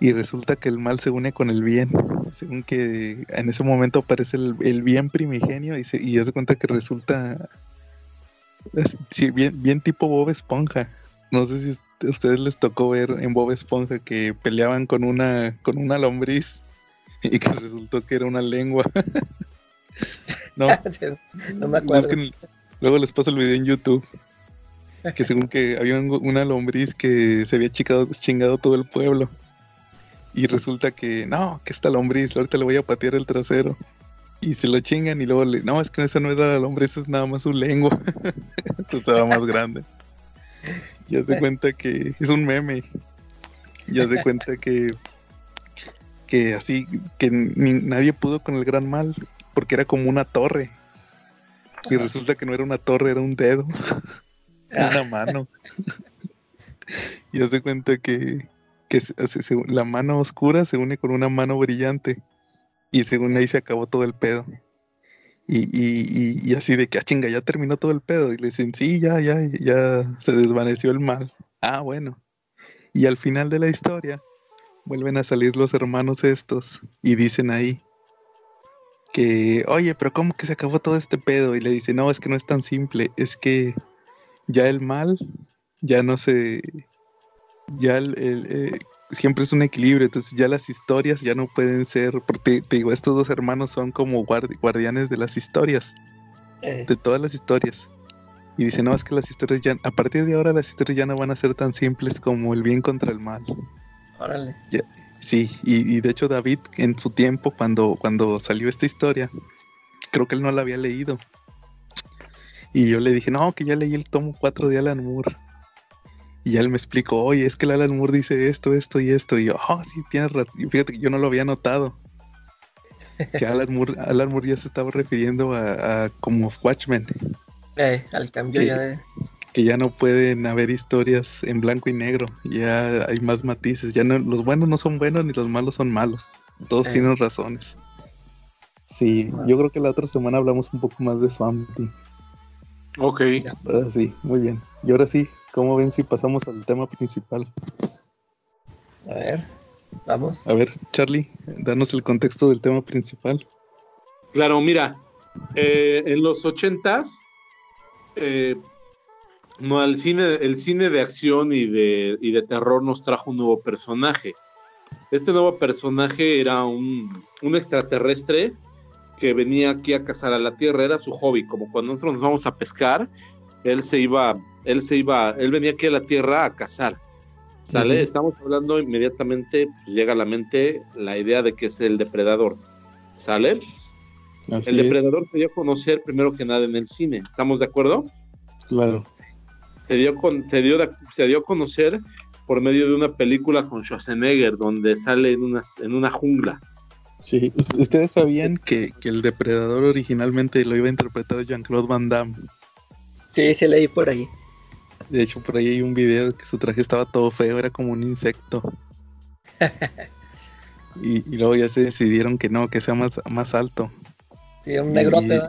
y, resulta que el mal se une con el bien, según que en ese momento aparece el, bien primigenio y, se, y hace cuenta que resulta bien, bien tipo Bob Esponja. No sé si a ustedes les tocó ver en Bob Esponja que peleaban con una, con una lombriz y que resultó que era una lengua. no, no me acuerdo. luego les paso el video en YouTube. Que según que había una lombriz que se había chingado, chingado todo el pueblo. Y resulta que, no, que esta lombriz, ahorita le voy a patear el trasero. Y se lo chingan y luego le, no, es que esa no era la lombriz, es nada más su lengua. Entonces estaba más grande. Ya se cuenta que es un meme. Ya se cuenta que que así, que nadie pudo con el gran mal, porque era como una torre. Y resulta que no era una torre, era un dedo, una mano. y hace cuenta que, que la mano oscura se une con una mano brillante. Y según ahí se acabó todo el pedo. Y, y, y, así de que, ah, chinga, ya terminó todo el pedo. Y le dicen, sí, ya, ya, ya se desvaneció el mal. Ah, bueno. Y al final de la historia, vuelven a salir los hermanos estos y dicen ahí que, oye, pero ¿cómo que se acabó todo este pedo? Y le dice, no, es que no es tan simple, es que ya el mal ya no se, ya el, eh, siempre es un equilibrio, entonces ya las historias ya no pueden ser, porque te digo, estos dos hermanos son como guardianes de las historias, eh. de todas las historias. Y dice, no, es que las historias ya, a partir de ahora las historias ya no van a ser tan simples como el bien contra el mal. Órale. Sí, y, de hecho David en su tiempo, cuando, cuando salió esta historia, creo que él no la había leído. Y yo le dije, no, que ya leí el tomo 4 de Alan Moore. Y él me explicó, oye, es que el Alan Moore dice esto, esto y esto. Y yo, oh, sí, tienes razón. Fíjate que yo no lo había notado. Que Alan Moore, Alan Moore ya se estaba refiriendo a, como Watchmen. Eh, al cambio ya de que ya no pueden haber historias en blanco y negro, ya hay más matices, ya no, los buenos no son buenos ni los malos son malos, todos tienen razones. Sí, yo creo que la otra semana hablamos un poco más de Swamp Ok. Ahora sí, muy bien. Y ahora sí, ¿cómo ven si pasamos al tema principal? A ver, vamos. A ver, Charlie, danos el contexto del tema principal. Claro, mira, eh, en los ochentas, eh, no, el cine, el cine de acción y de, y de terror nos trajo un nuevo personaje. Este nuevo personaje era un, un extraterrestre que venía aquí a cazar a la tierra, era su hobby, como cuando nosotros nos vamos a pescar, él se iba, él se iba, él venía aquí a la tierra a cazar. ¿Sale? Estamos hablando inmediatamente, pues, llega a la mente la idea de que es el depredador. ¿Sale? el depredador se dio a conocer primero que nada en el cine. ¿Estamos de acuerdo? Claro. Se dio, con, se dio, se dio a conocer por medio de una película con Schwarzenegger, donde sale en una, en una jungla. Sí, ustedes sabían que, el depredador originalmente lo iba a interpretar Jean-Claude Van Damme. Sí, se leí por ahí. De hecho, por ahí hay un video que su traje estaba todo feo, era como un insecto. y, luego ya se decidieron que no, que sea más, más alto. Sí, un negrote.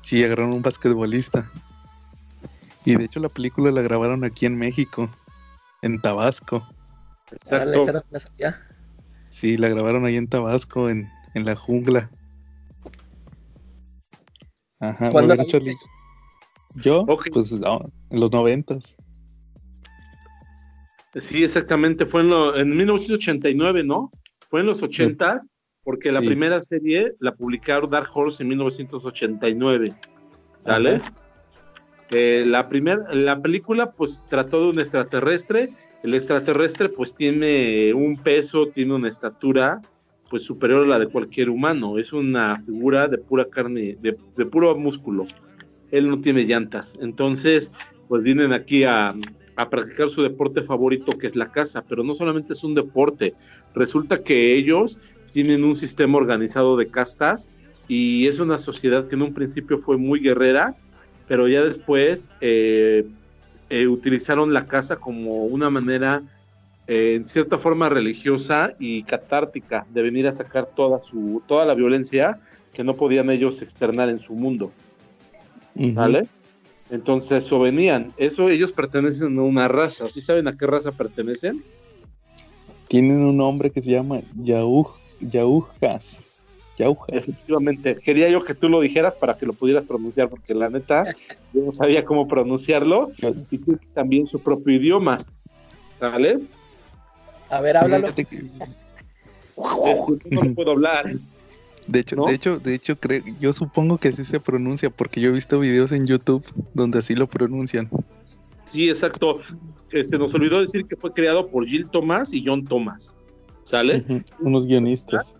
Sí, agarraron un basquetbolista. Y de hecho la película la grabaron aquí en México, en Tabasco. Exacto. Sí, la grabaron ahí en Tabasco, en, la jungla. Ajá, ¿Cuándo Charlie? Yo, pues en los noventas. Sí, exactamente, fue en, en 1989, ¿no? Fue en los ochentas, porque la primera serie la publicaron Dark Horse en 1989, ¿sale? Eh, la, primera, la película pues trató de un extraterrestre el extraterrestre pues tiene un peso, tiene una estatura pues superior a la de cualquier humano. Es una figura de pura carne, de, puro músculo. Él no tiene llantas. Entonces, pues vienen aquí a, practicar su deporte favorito que es la caza, pero no solamente es un deporte, resulta que ellos tienen un sistema organizado de castas y es una sociedad que en un principio fue muy guerrera, pero ya después eh, eh, utilizaron la casa como una manera, eh, en cierta forma religiosa y catártica, de venir a sacar toda, su, toda la violencia que no podían ellos externar en su mundo. ¿Vale? Entonces, eso venían. Eso ellos pertenecen a una raza. ¿Sí saben a qué raza pertenecen? Tienen un nombre que se llama Yahuj, Yahujas. Efectivamente, quería yo que tú lo dijeras para que lo pudieras pronunciar, porque la neta, yo no sabía cómo pronunciarlo, y tú también su propio idioma. ¿Vale? A ver, háblalo. no lo puedo hablar. De hecho, de hecho, de hecho, yo supongo que así se pronuncia, porque yo he visto videos en YouTube donde así lo pronuncian. Sí, exacto. Este, nos olvidó decir que fue creado por Jill Thomas y John Thomas. ¿Sale? Unos guionistas.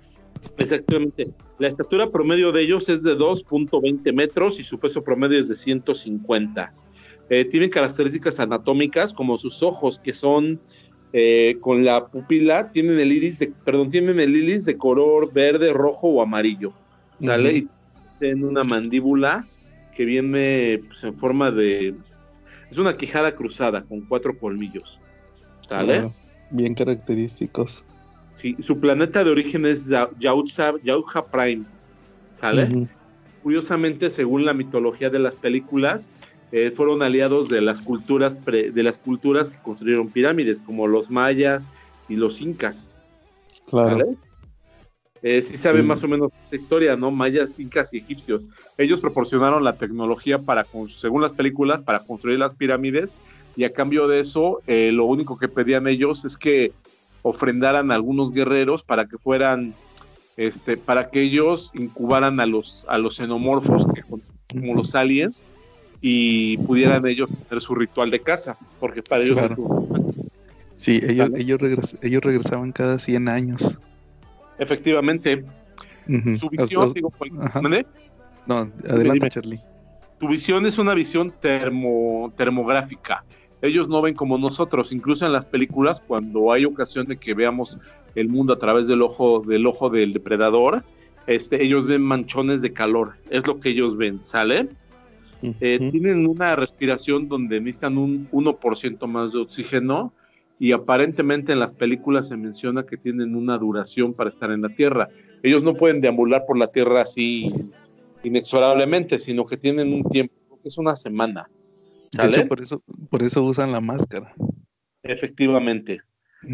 Exactamente. La estatura promedio de ellos es de 2.20 metros y su peso promedio es de 150. Eh, tienen características anatómicas como sus ojos que son eh, con la pupila, tienen el iris de, perdón, tienen el iris de color verde, rojo o amarillo. ¿Sale? Y tienen una mandíbula que viene pues, en forma de. Es una quijada cruzada con cuatro colmillos. ¿Sale? bien característicos. Sí, su planeta de origen es Yautja Prime, ¿sale? Curiosamente, según la mitología de las películas, eh, fueron aliados de las culturas de las culturas que construyeron pirámides, como los mayas y los incas. Claro. ¿vale? Eh, sí saben más o menos esa historia, ¿no? Mayas, incas y egipcios. Ellos proporcionaron la tecnología para, según las películas, para construir las pirámides y a cambio de eso, eh, lo único que pedían ellos es que ofrendaran a algunos guerreros para que fueran, este, para que ellos incubaran a los, a los xenomorfos, que, como los aliens, y pudieran ellos hacer su ritual de caza, porque para ellos Sí, ellos, ellos, ellos regresaban cada 100 años. Efectivamente. Su visión, digo, No, adelante, Charlie. Su visión es una visión termo, termográfica. Ellos no ven como nosotros, incluso en las películas, cuando hay ocasión de que veamos el mundo a través del ojo del ojo del depredador, este, ellos ven manchones de calor, es lo que ellos ven, ¿sale? Eh, tienen una respiración donde necesitan un 1% más de oxígeno y aparentemente en las películas se menciona que tienen una duración para estar en la Tierra. Ellos no pueden deambular por la Tierra así inexorablemente, sino que tienen un tiempo, que es una semana. ¿Sale? por eso, por eso usan la máscara. Efectivamente.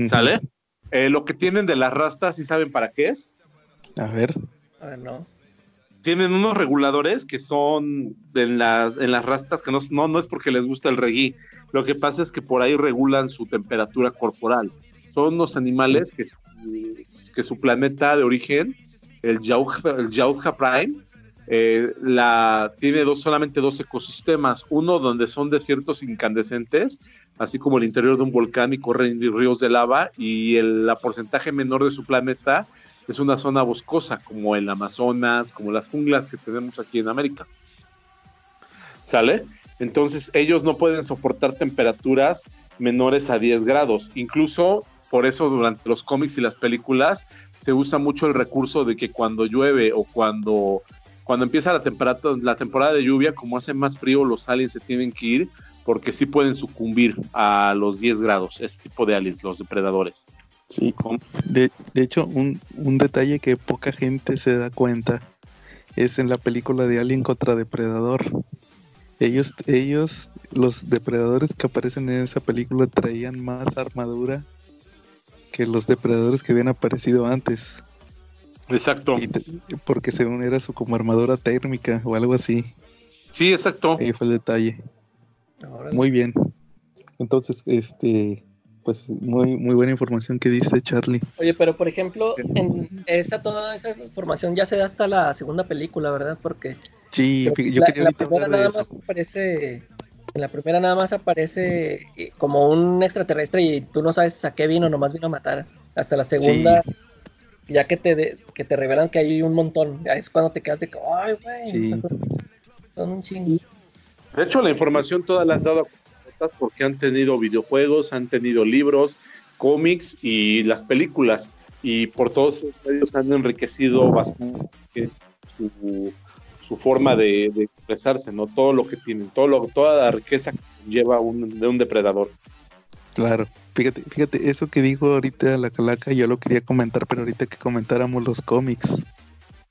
¿Sale? Eh, lo que tienen de las rastas, ¿sí saben para qué es? A ver. A ver, no tienen unos reguladores que son en las, en las rastas que no, no, no es porque les gusta el reggae. Lo que pasa es que por ahí regulan su temperatura corporal. Son unos animales que, que su planeta de origen, el Yautja, el Prime, eh, la, tiene dos, solamente dos ecosistemas. Uno donde son desiertos incandescentes, así como el interior de un volcán y corren ríos de lava, y el la porcentaje menor de su planeta es una zona boscosa, como el Amazonas, como las junglas que tenemos aquí en América. ¿Sale? Entonces ellos no pueden soportar temperaturas menores a 10 grados. Incluso por eso durante los cómics y las películas se usa mucho el recurso de que cuando llueve o cuando, cuando empieza la, temperatura, la temporada de lluvia, como hace más frío, los aliens se tienen que ir porque sí pueden sucumbir a los 10 grados, este tipo de aliens, los depredadores. Sí, de, de hecho, un, un, detalle que poca gente se da cuenta es en la película de Alien contra Depredador. Ellos, ellos, los depredadores que aparecen en esa película traían más armadura que los depredadores que habían aparecido antes. Exacto. porque según era su como armadura térmica o algo así. Sí, exacto. Ahí fue el detalle. Muy bien. Entonces, este, pues muy, muy buena información que diste, Charlie. Oye, pero por ejemplo, en esa toda esa información ya se da hasta la segunda película, ¿verdad? Porque sí, yo la, quería la primera nada más aparece, en la primera nada más aparece eh, como un extraterrestre y tú no sabes a qué vino, nomás vino a matar. Hasta la segunda, ya que te que te revelan que hay un montón, es cuando te quedas de que, ay, güey, sí. son, un chingo. De hecho, la información toda la han dado porque han tenido videojuegos, han tenido libros, cómics y las películas. Y por todos ellos han enriquecido bastante su, forma de, expresarse, ¿no? Todo lo que tienen, todo lo, toda la riqueza que lleva un, de un depredador. Claro, fíjate, fíjate, eso que dijo ahorita la calaca, yo lo quería comentar, pero ahorita que comentáramos los cómics.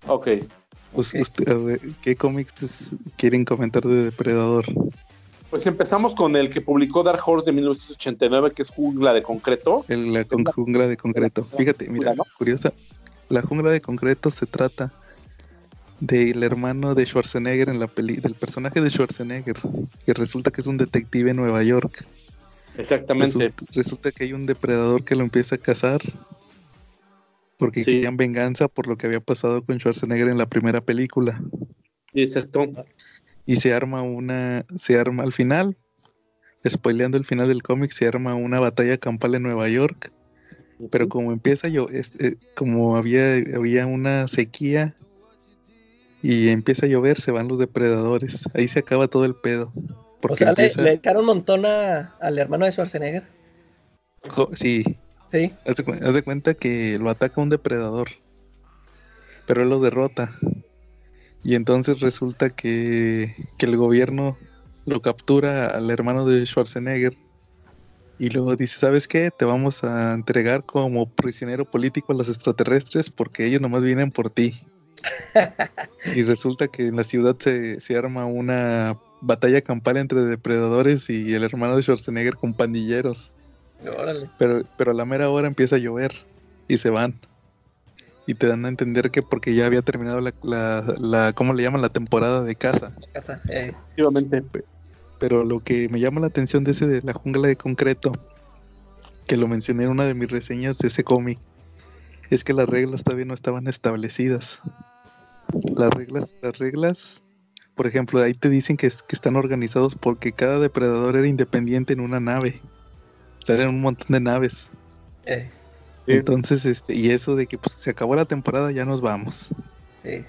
Ok. Pues, ¿Qué cómics quieren comentar de Depredador? Pues empezamos con el que publicó Dark Horse de 1989, que es Jungla de Concreto. la Jungla de Concreto. Fíjate, mira, curiosa. La Jungla de Concreto se trata del hermano de Schwarzenegger en la peli, del personaje de Schwarzenegger, que resulta que es un detective en Nueva York. Exactamente. Resulta, que hay un depredador que lo empieza a cazar porque querían venganza por lo que había pasado con Schwarzenegger en la primera película. Exacto y se arma una, se arma al final, spoileando el final del cómic, se arma una batalla campal en Nueva York. Pero como empieza yo, este, como había, había una sequía y empieza a llover, se van los depredadores. Ahí se acaba todo el pedo. o sea, le, le un montón al hermano de Schwarzenegger. Sí. Sí. haz de cuenta que lo ataca un depredador. Pero él lo derrota. Y entonces resulta que, el gobierno lo captura al hermano de Schwarzenegger y luego dice, ¿sabes qué? Te vamos a entregar como prisionero político a los extraterrestres porque ellos nomás vienen por ti. y resulta que en la ciudad se, se, arma una batalla campal entre depredadores y el hermano de Schwarzenegger con pandilleros. Pero, pero a la mera hora empieza a llover y se van y te dan a entender que porque ya había terminado la, la, la ¿cómo le llaman? La temporada de caza. Caza, eh. Efectivamente. Pero lo que me llama la atención de ese de la jungla de concreto, que lo mencioné en una de mis reseñas de ese cómic, es que las reglas todavía no estaban establecidas. Las reglas, las reglas, por ejemplo, ahí te dicen que, que están organizados porque cada depredador era independiente en una nave. O sea, eran un montón de naves. Eh. Entonces, este, y eso de que pues, se acabó la temporada, ya nos vamos. Sí.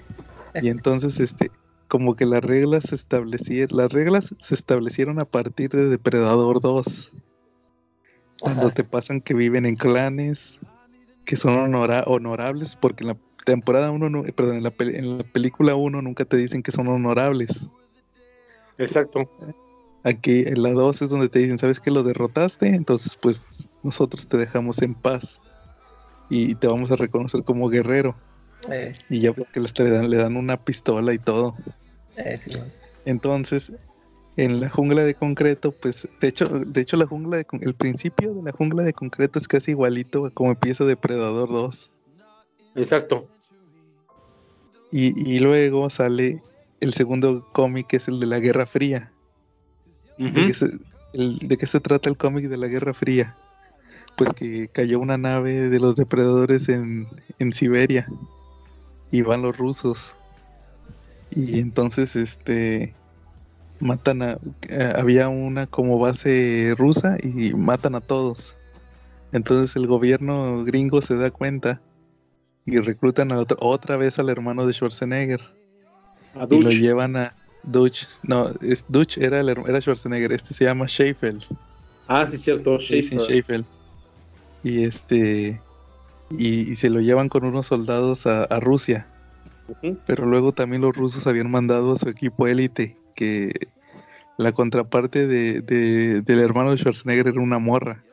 y entonces, este, como que las reglas se establecieron, las reglas se establecieron a partir de Depredador 2. Cuando te pasan que viven en clanes, que son honorables, porque en la temporada 1, perdón, en la, en la película 1 nunca te dicen que son honorables. Exacto. Aquí en la 2 es donde te dicen, ¿sabes que lo derrotaste? Entonces, pues nosotros te dejamos en paz y te vamos a reconocer como guerrero. Eh. Y ya porque le dan, le dan una pistola y todo. Eh, Entonces, en la jungla de concreto, pues, de hecho, de hecho la jungla de el principio de la jungla de concreto es casi igualito a como empieza Depredador 2. Exacto. Y, luego sale el segundo cómic, que es el de la Guerra Fría. ¿De, qué se, trata el cómic de la Guerra Fría? Pues que cayó una nave de los depredadores en, en Siberia y van los rusos. Y entonces, este, matan a, eh, había una como base rusa y matan a todos. Entonces el gobierno gringo se da cuenta y reclutan a otra vez al hermano de Schwarzenegger. y lo llevan a Dutch. No, es Dutch era, el, era Schwarzenegger. Este se llama Sheffield. Ah, sí, cierto, Sheffield. Y este. Y, se lo llevan con unos soldados a, Rusia. Pero luego también los rusos habían mandado a su equipo élite, que la contraparte de, del hermano de Schwarzenegger era una morra.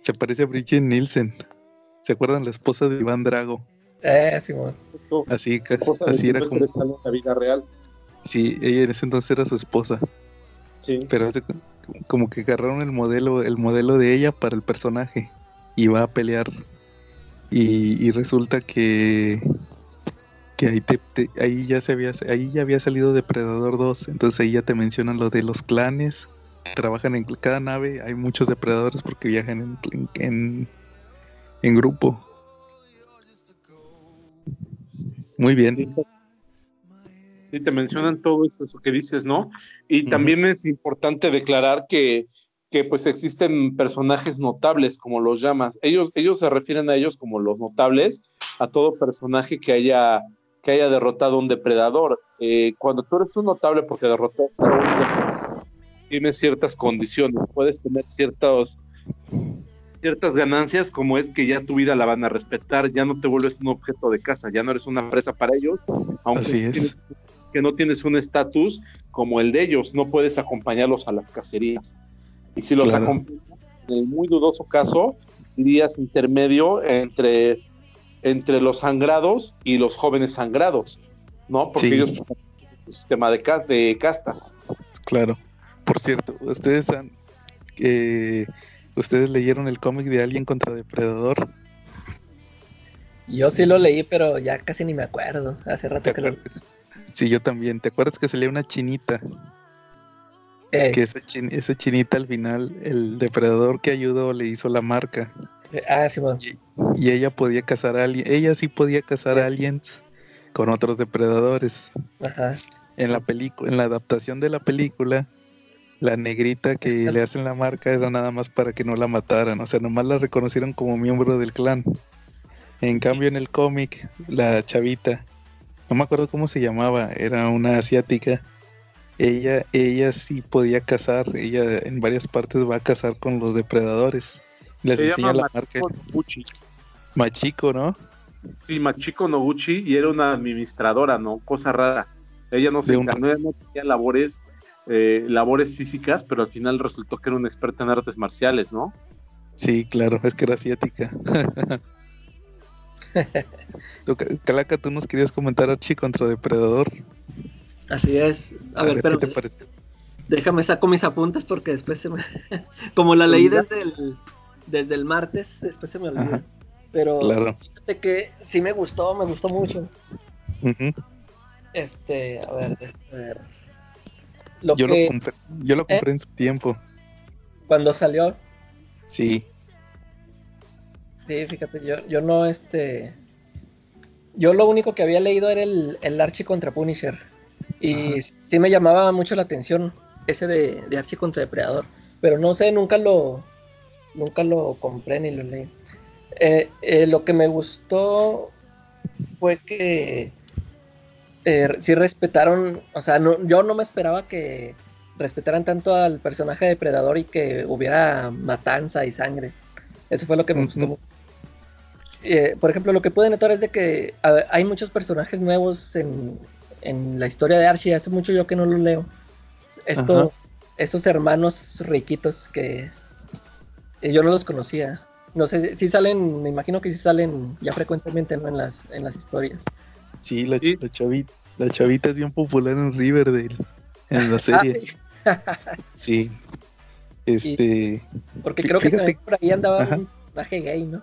Se parece a Bridget Nielsen. ¿Se acuerdan la esposa de Iván Drago? Eh, sí, Así, así era como. la vida real. Sí, ella en ese entonces era su esposa. Sí. Pero como que agarraron el modelo, el modelo de ella para el personaje. Y va a pelear. Y, resulta que que ahí, ahí ya se había ahí ya había salido Depredador 2, entonces ahí ya te mencionan lo de los clanes, trabajan en cada nave, hay muchos depredadores porque viajan en, en grupo. Muy bien. Sí, te mencionan todo eso, que dices, ¿no? Y también es importante declarar que, que, pues existen personajes notables, como los llamas. Ellos, ellos se refieren a ellos como los notables, a todo personaje que haya, que haya derrotado a un depredador. Eh, cuando tú eres un notable porque derrotaste a un depredador, tienes ciertas condiciones, puedes tener ciertos ciertas ganancias como es que ya tu vida la van a respetar, ya no te vuelves un objeto de casa, ya no eres una presa para ellos, aunque que no tienes un estatus como el de ellos, no puedes acompañarlos a las cacerías. Y si los acompañas, en el muy dudoso caso, irías intermedio entre, entre los sangrados y los jóvenes sangrados, ¿no? Porque ellos tienen un sistema de, de castas. Claro. Por cierto, ustedes han... Eh, ¿Ustedes leyeron el cómic de Alien contra Depredador? Yo sí lo leí, pero ya casi ni me acuerdo. Hace rato que lo... Sí, yo también. ¿Te acuerdas que se leía una chinita? Eh. Que esa, chinita al final, el depredador que ayudó le hizo la marca. Eh, ah, sí, bueno. y, ella podía cazar a alguien. Ella sí podía cazar a aliens con otros depredadores. Ajá. En la película, en la adaptación de la película, la negrita que le hacen la marca era nada más para que no la mataran, o sea, nomás la reconocieron como miembro del clan. En cambio, en el cómic, la chavita, no me acuerdo cómo se llamaba, era una asiática. Ella, ella sí podía cazar, ella en varias partes va a cazar con los depredadores. Les enseña la marca. Machiko, ¿no? Sí, Machiko Noguchi y era una administradora, ¿no? Cosa rara. Ella no se encarnó, no tenía labores eh, labores físicas, pero al final resultó que era un experto en artes marciales, ¿no? Sí, claro, es que era asiática. Calaca, tú nos querías comentar Archie contra Depredador. Así es. A, ver, pero. Déjame saco mis apuntes porque después se me. Como la leí desde el, desde el martes, después se me olvidó. Pero fíjate que sí me gustó, me gustó mucho. Este, a ver, a ver yo, lo compré, yo lo compré ¿Eh? en su tiempo. ¿Cuando salió? Sí. Sí, fíjate, yo, yo no, este... Yo lo único que había leído era el, el Archie contra Punisher. Y sí me llamaba mucho la atención ese de, de Archie contra Depredador. Pero no sé, nunca lo, nunca lo compré ni lo leí. Eh, eh, lo que me gustó fue que eh, sí respetaron, o sea, yo no me esperaba que respetaran tanto al personaje de Depredador y que hubiera matanza y sangre. Eso fue lo que me gustó. Eh, por ejemplo, lo que pude notar es de que hay muchos personajes nuevos en, la historia de Archie. Hace mucho yo que no lo leo. estos, estos hermanos riquitos que yo no los conocía. No sé, si salen, me imagino que sí salen ya frecuentemente ¿no? en, las, en las historias. Sí, la, chavita, la chavita es bien popular en Riverdale, en la ah, serie. sí. Este. porque creo que por ahí andaba un personaje gay, ¿no?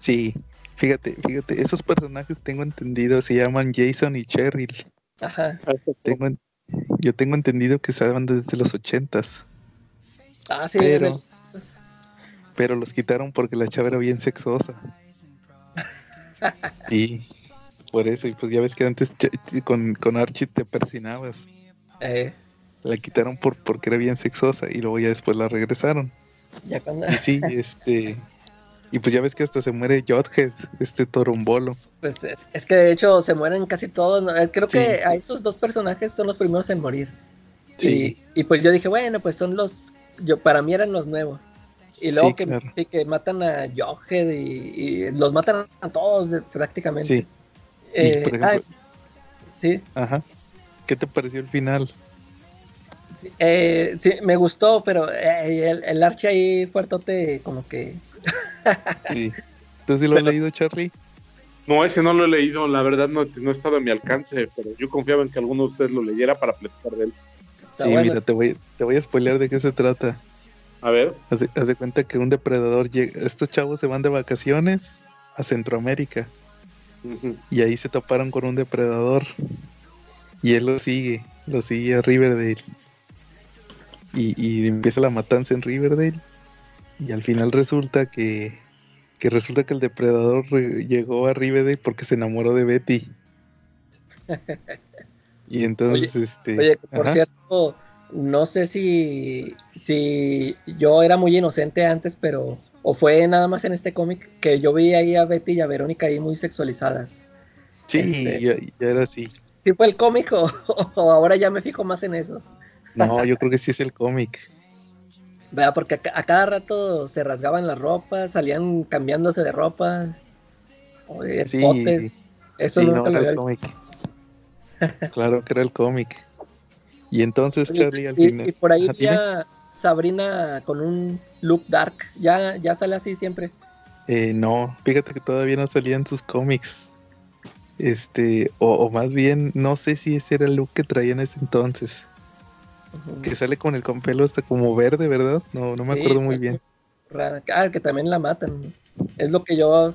Sí, fíjate, fíjate, esos personajes tengo entendido, se llaman Jason y Cheryl. Ajá. Tengo, yo tengo entendido que van desde los ochentas. Ah, sí, pero, pero los quitaron porque la chava era bien sexosa. sí, por eso, y pues ya ves que antes con, con Archie te persinabas. Eh. La quitaron por porque era bien sexosa y luego ya después la regresaron. Ya cuando... Y sí, este... Y pues ya ves que hasta se muere Jothead, este torombolo. Pues es, que de hecho se mueren casi todos. Eh, creo que a esos dos personajes son los primeros en morir. Sí. Y, pues yo dije, bueno, pues son los. Yo, para mí eran los nuevos. Y luego que, que, matan a Jothead y, los matan a todos prácticamente. Sí. Eh, sí. Ajá. ¿Qué te pareció el final? Eh, sí, me gustó, pero eh, el, el ahí fuertote como que... sí. ¿Tú sí lo has leído, Charlie? No, ese no lo he leído, la verdad no, no ha estado a mi alcance, pero yo confiaba en que alguno de ustedes lo leyera para platicar de él. sí, mira, te voy, te voy a spoilear de qué se trata. A ver. Haz de, cuenta que un depredador llega, estos chavos se van de vacaciones a Centroamérica. Y ahí se toparon con un depredador. Y él lo sigue, lo sigue a Riverdale. Y, empieza la matanza en Riverdale. Y al final resulta que, que resulta que el depredador llegó a Riverdale porque se enamoró de Betty. y entonces, este. Oye, por cierto, no sé si, si yo era muy inocente antes, pero. O fue nada más en este cómic que yo vi ahí a Betty y a Verónica ahí muy sexualizadas. Sí, este, ya, era así. ¿Sí fue el cómic o, ahora ya me fijo más en eso? No, yo creo que sí es el cómic. Vea, porque a, cada rato se rasgaban la ropa, salían cambiándose de ropa. sí, Eso no, era el cómic. claro que era el cómic. Y entonces, Charlie, al final. Y por ahí vi a Sabrina con un look dark. ¿Ya, ya sale así siempre? Eh, no, fíjate que todavía no salía en sus cómics. Este, o, más bien, no sé si ese era el look que traía en ese entonces. Que sale con el con pelo hasta como verde, ¿verdad? No, no me acuerdo muy bien. Ah, que también la matan. Es lo que yo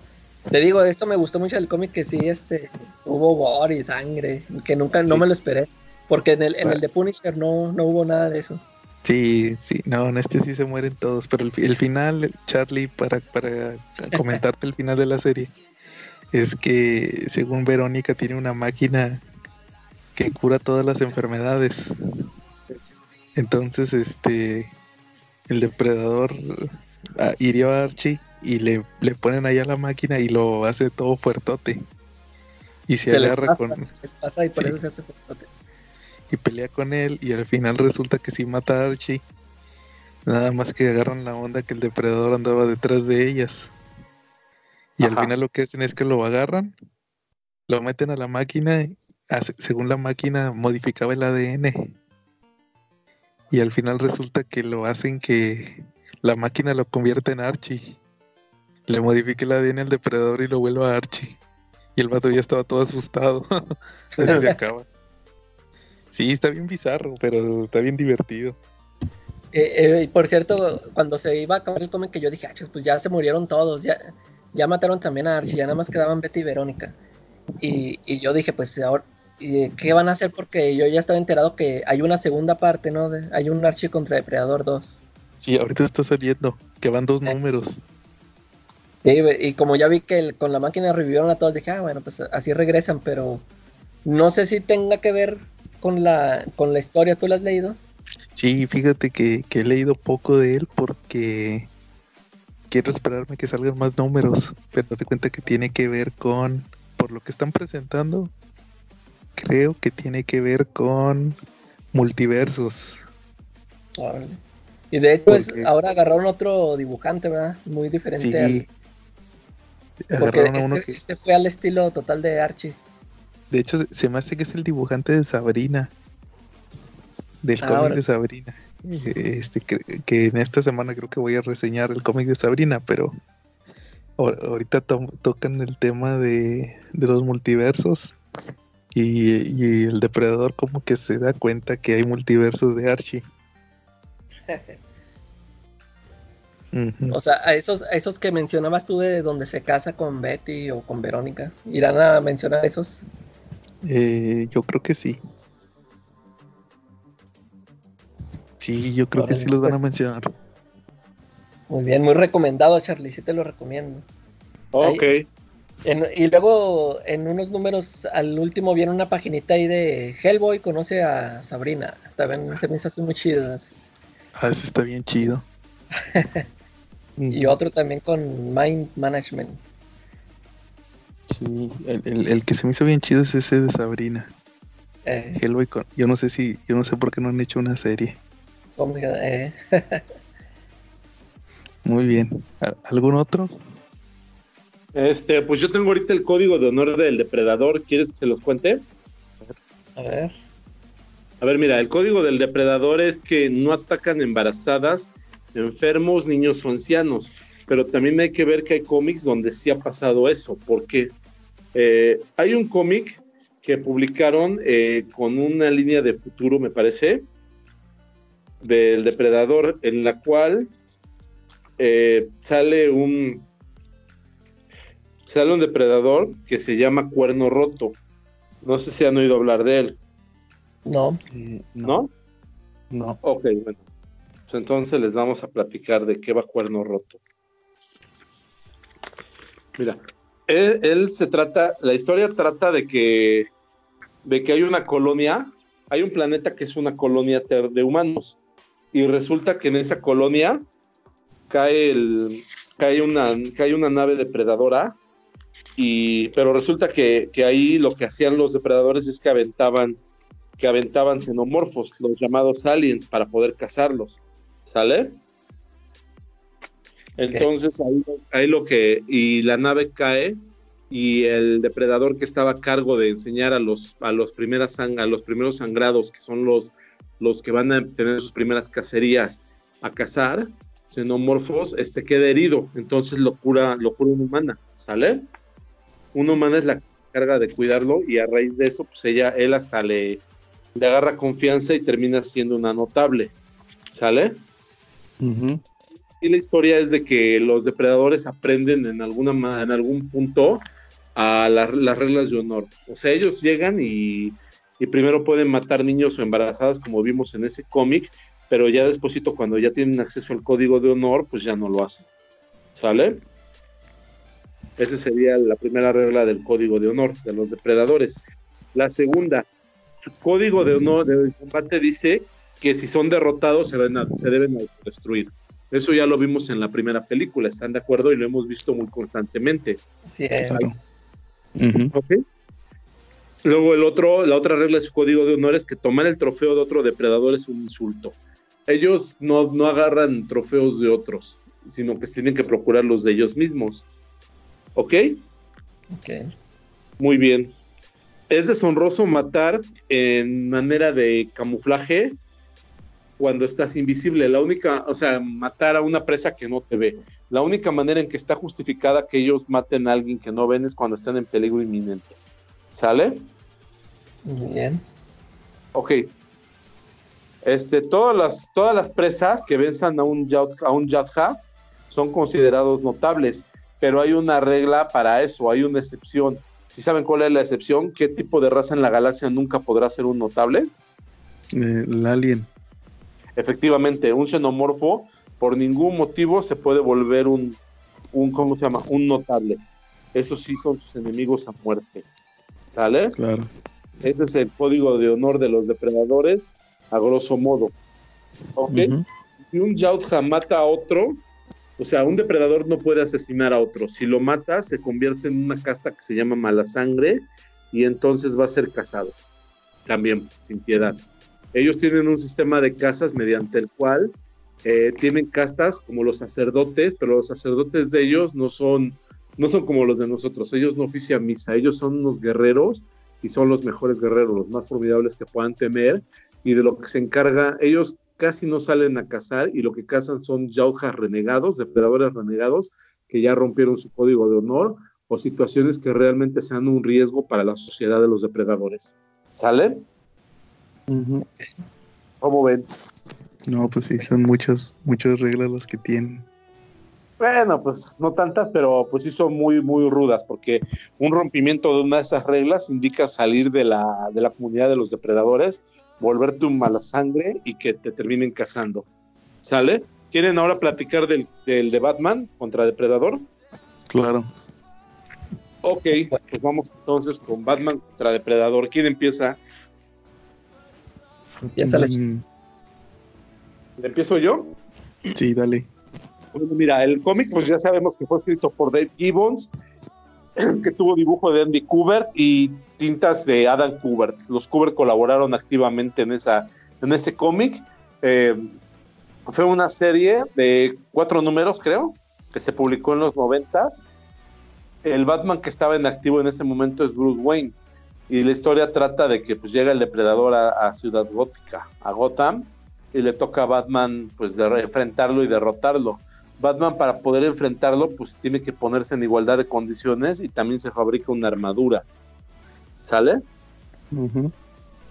te digo, esto me gustó mucho del cómic que sí, este, hubo gore y sangre, que nunca, no me lo esperé. Porque en el, en el de Punisher no, no hubo nada de eso. Sí, sí, no, en este sí se mueren todos, pero el, final, Charlie, para, para comentarte el final de la serie, es que según Verónica tiene una máquina que cura todas las enfermedades. Entonces, este, el depredador ah, hirió a Archie y le, le ponen allá la máquina y lo hace todo fuertote. Y se, agarra con. y por eso se hace fuertote y pelea con él y al final resulta que sí mata a Archie. Nada más que agarran la onda que el depredador andaba detrás de ellas. Y al final lo que hacen es que lo agarran, lo meten a la máquina, según la máquina modificaba el ADN. Y al final resulta que lo hacen que la máquina lo convierte en Archie. Le modifica el ADN al depredador y lo vuelve a Archie. Y el vato ya estaba todo asustado. Se acaba. Sí, está bien bizarro, pero está bien divertido. Eh, eh, por cierto, cuando se iba a acabar el cómic, que yo dije, ah, pues ya se murieron todos, ya, ya mataron también a Archie, ya nada más quedaban Betty y Verónica. Y, yo dije, pues ahora, ¿qué van a hacer? Porque yo ya estaba enterado que hay una segunda parte, ¿no? hay un Archie contra Depredador 2. Sí, ahorita está saliendo, que van dos eh. números. Sí, y como ya vi que con la máquina revivieron a todos, dije, ah, bueno, pues así regresan, pero no sé si tenga que ver con la, con la historia? ¿Tú la has leído? Sí, fíjate que, he leído poco de él porque quiero esperarme que salgan más números, pero te cuenta que tiene que ver con, por lo que están presentando, creo que tiene que ver con multiversos. Y de hecho ahora agarraron otro dibujante, ¿verdad? Muy diferente. Sí. Agarraron a uno este, que... este fue al estilo total de Archie. De hecho, se me hace que es el dibujante de Sabrina. del ah, cómic de Sabrina. Este, que, en esta semana creo que voy a reseñar el cómic de Sabrina, pero ahorita tocan el tema de, los multiversos y, el depredador como que se da cuenta que hay multiversos de Archie. O sea, a esos, a esos que mencionabas tú de donde se casa con Betty o con Verónica, ¿irán a mencionar esos? Eh, yo creo que sí. Sí, yo creo que sí los van a pues. mencionar. Muy bien, muy recomendado, Charlie, sí te lo recomiendo. Ok. Y luego en unos números al último viene una paginita ahí de Hellboy conoce a Sabrina. También se me hizo muy chidas. Ah, ese está bien chido. y otro también con Mind Management. Sí, el, que se me hizo bien chido es ese de Sabrina. Eh. Hellboy, yo no sé si, yo no sé por qué no han hecho una serie. Eh. Muy bien. ¿Algún otro? Este, pues yo tengo ahorita el código de honor del depredador. ¿Quieres que se los cuente? A ver. A ver, mira, el código del depredador es que no atacan embarazadas, enfermos, niños o ancianos. Pero también hay que ver que hay cómics donde sí ha pasado eso. porque eh, hay un cómic que publicaron eh, con una línea de futuro, me parece, del depredador, en la cual eh, sale un sale un depredador que se llama Cuerno Roto. No sé si han oído hablar de él. No. ¿No? No. Ok, bueno. Pues entonces les vamos a platicar de qué va Cuerno Roto. Mira, él, él, se trata, la historia trata de que, de que hay una colonia, hay un planeta que es una colonia de humanos y resulta que en esa colonia cae, el, cae, una, cae una nave depredadora, y, pero resulta que, ahí lo que hacían los depredadores es que aventaban, que aventaban xenomorfos, los llamados aliens, para poder cazarlos. ¿Sale? Entonces ahí, ahí, lo que, y la nave cae y el depredador que estaba a cargo de enseñar a los, a los, primeras, a los primeros sangrados, que son los los que van a tener sus primeras cacerías a cazar xenomorfos, este queda herido, entonces lo cura, lo cura una humana, ¿sale? Una humana es la carga de cuidarlo y a raíz de eso, pues ella, él hasta le, le agarra confianza y termina siendo una notable, ¿sale? Y la historia es de que los depredadores aprenden en, alguna, en algún punto a las reglas de honor. O sea, ellos llegan y y primero pueden matar niños o embarazadas como vimos en ese cómic, pero ya despuesito cuando ya tienen acceso al código de honor, pues ya no lo hacen. ¿Sale? Esa sería la primera regla del código de honor de los depredadores. La segunda, su código de honor del combate dice que si son derrotados se, deben, se deben destruir. Eso ya lo vimos en la primera película, ¿están de acuerdo? Y lo hemos visto muy constantemente. Sí, es. Luego el otro, la otra regla de su código de honor es que tomar el trofeo de otro depredador es un insulto. Ellos no, no agarran trofeos de otros, sino que tienen que procurar los de ellos mismos. ¿Ok? Ok. Muy bien. Es deshonroso matar en manera de camuflaje cuando estás invisible. La única, o sea, matar a una presa que no te ve. La única manera en que está justificada que ellos maten a alguien que no ven es cuando están en peligro inminente. ¿Sale? Bien. Ok. Este, todas las, todas las presas que venzan a un, a un Yadha son considerados notables, pero hay una regla para eso, hay una excepción. Si saben cuál es la excepción, ¿qué tipo de raza en la galaxia nunca podrá ser un notable? Eh, el alien. Efectivamente, un xenomorfo por ningún motivo se puede volver un, un ¿cómo se llama? Un notable. Esos sí son sus enemigos a muerte. ¿Sale? Claro. Ese es el código de honor de los depredadores, a grosso modo. ¿Ok? Si un Yautja mata a otro, o sea, un depredador no puede asesinar a otro. Si lo mata, se convierte en una casta que se llama mala sangre y entonces va a ser cazado. También, sin piedad. Ellos tienen un sistema de casas mediante el cual eh, tienen castas como los sacerdotes, pero los sacerdotes de ellos no son, no son como los de nosotros. Ellos no ofician misa, ellos son unos guerreros y son los mejores guerreros, los más formidables que puedan temer, y de lo que se encarga, ellos casi no salen a cazar y lo que cazan son yaujas renegados, depredadores renegados, que ya rompieron su código de honor o situaciones que realmente sean un riesgo para la sociedad de los depredadores. ¿Sale? ¿Cómo ven? No, pues sí, son muchas, muchas reglas las que tienen. Bueno, pues no tantas, pero pues sí son muy, muy rudas, porque un rompimiento de una de esas reglas indica salir de la, de la comunidad de los depredadores, volverte un mala sangre y que te terminen cazando. ¿Sale? ¿Quieren ahora platicar del, del de Batman contra Depredador? Claro. Ok, pues vamos entonces con Batman contra Depredador. ¿Quién empieza? Empieza mm. ¿Le empiezo yo? Sí, dale. Bueno, mira, el cómic, pues ya sabemos que fue escrito por Dave Gibbons, que tuvo dibujo de Andy Kubert y tintas de Adam Kubert. Los Kubert colaboraron activamente en, esa, en ese cómic. Eh, fue una serie de cuatro números, creo, que se publicó en los noventas. El Batman que estaba en activo en ese momento es Bruce Wayne. Y la historia trata de que pues, llega el depredador a, Ciudad Gótica, a Gotham, y le toca a Batman pues, enfrentarlo y derrotarlo. Batman para poder enfrentarlo pues tiene que ponerse en igualdad de condiciones y también se fabrica una armadura. ¿Sale?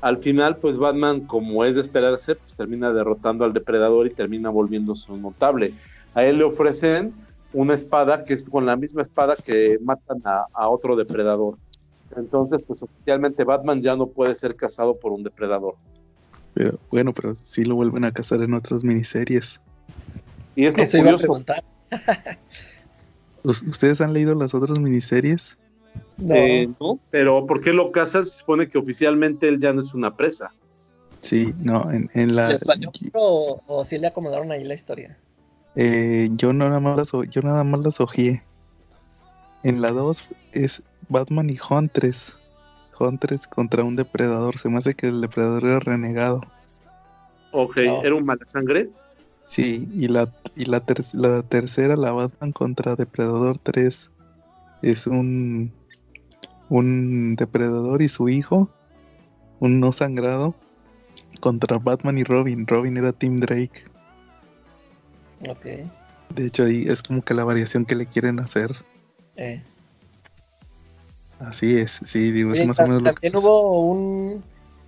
Al final pues Batman como es de esperarse pues termina derrotando al depredador y termina volviéndose un notable. A él le ofrecen una espada que es con la misma espada que matan a, a otro depredador. Entonces pues oficialmente Batman ya no puede ser cazado por un depredador. Pero, bueno, pero sí lo vuelven a cazar en otras miniseries. Y es lo curioso. ¿Ustedes han leído las otras miniseries? Eh, no. pero ¿por qué lo casan? Se supone que oficialmente él ya no es una presa. Sí, no, en, en la... o, o sí le acomodaron ahí la historia? Eh, yo, nada más las, yo nada más las ojeé. En la 2 es Batman y Huntress. Huntress contra un depredador. Se me hace que el depredador era renegado. Ok, ¿era un mala sangre? Sí, y la, y la, la tercera, la Batman contra Depredador 3, es un, un depredador y su hijo, un no sangrado, contra Batman y Robin. Robin era Tim Drake. Ok. De hecho, ahí es como que la variación que le quieren hacer. Eh. Así es, sí, digo, es más o menos lo que También hubo un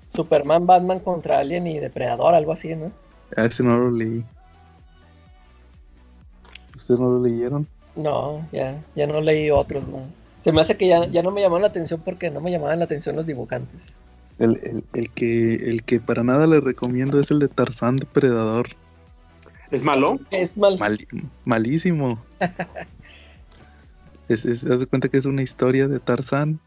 Superman Batman contra Alien y Depredador, algo así, ¿no? A ese no lo leí. ¿Ustedes no lo leyeron? No, ya, ya no leí otros, Se me hace que ya, ya no me llamaron la atención porque no me llamaban la atención los dibujantes. El, que, el que para nada le recomiendo es el de Tarzán Depredador. ¿Es malo? Es mal. malísimo. es, es, haz de cuenta que es una historia de Tarzán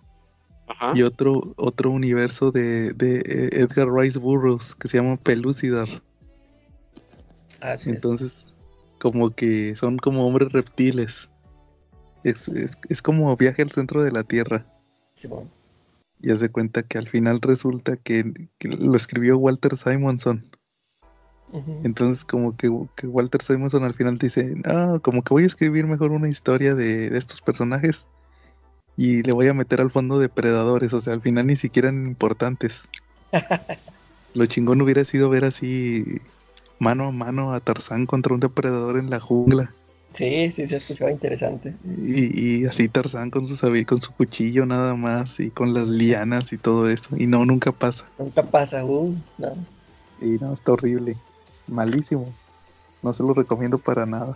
y otro, otro universo de, de Edgar Rice Burroughs que se llama Pelúcidar. Entonces, como que son como hombres reptiles. Es, es, como viaje al centro de la Tierra. Y hace cuenta que al final resulta que, lo escribió Walter Simonson. Entonces como que, Walter Simonson al final dice, ah, como que voy a escribir mejor una historia de, de estos personajes y le voy a meter al fondo depredadores, o sea, al final ni siquiera eran importantes. Lo chingón hubiera sido ver así mano a mano a Tarzán contra un depredador en la jungla. Sí, sí, se escuchaba interesante. Y, así Tarzán con su con su cuchillo nada más y con las lianas y todo eso. Y no, nunca pasa. Nunca pasa, uh, no. Y no, está horrible. Malísimo. No se lo recomiendo para nada.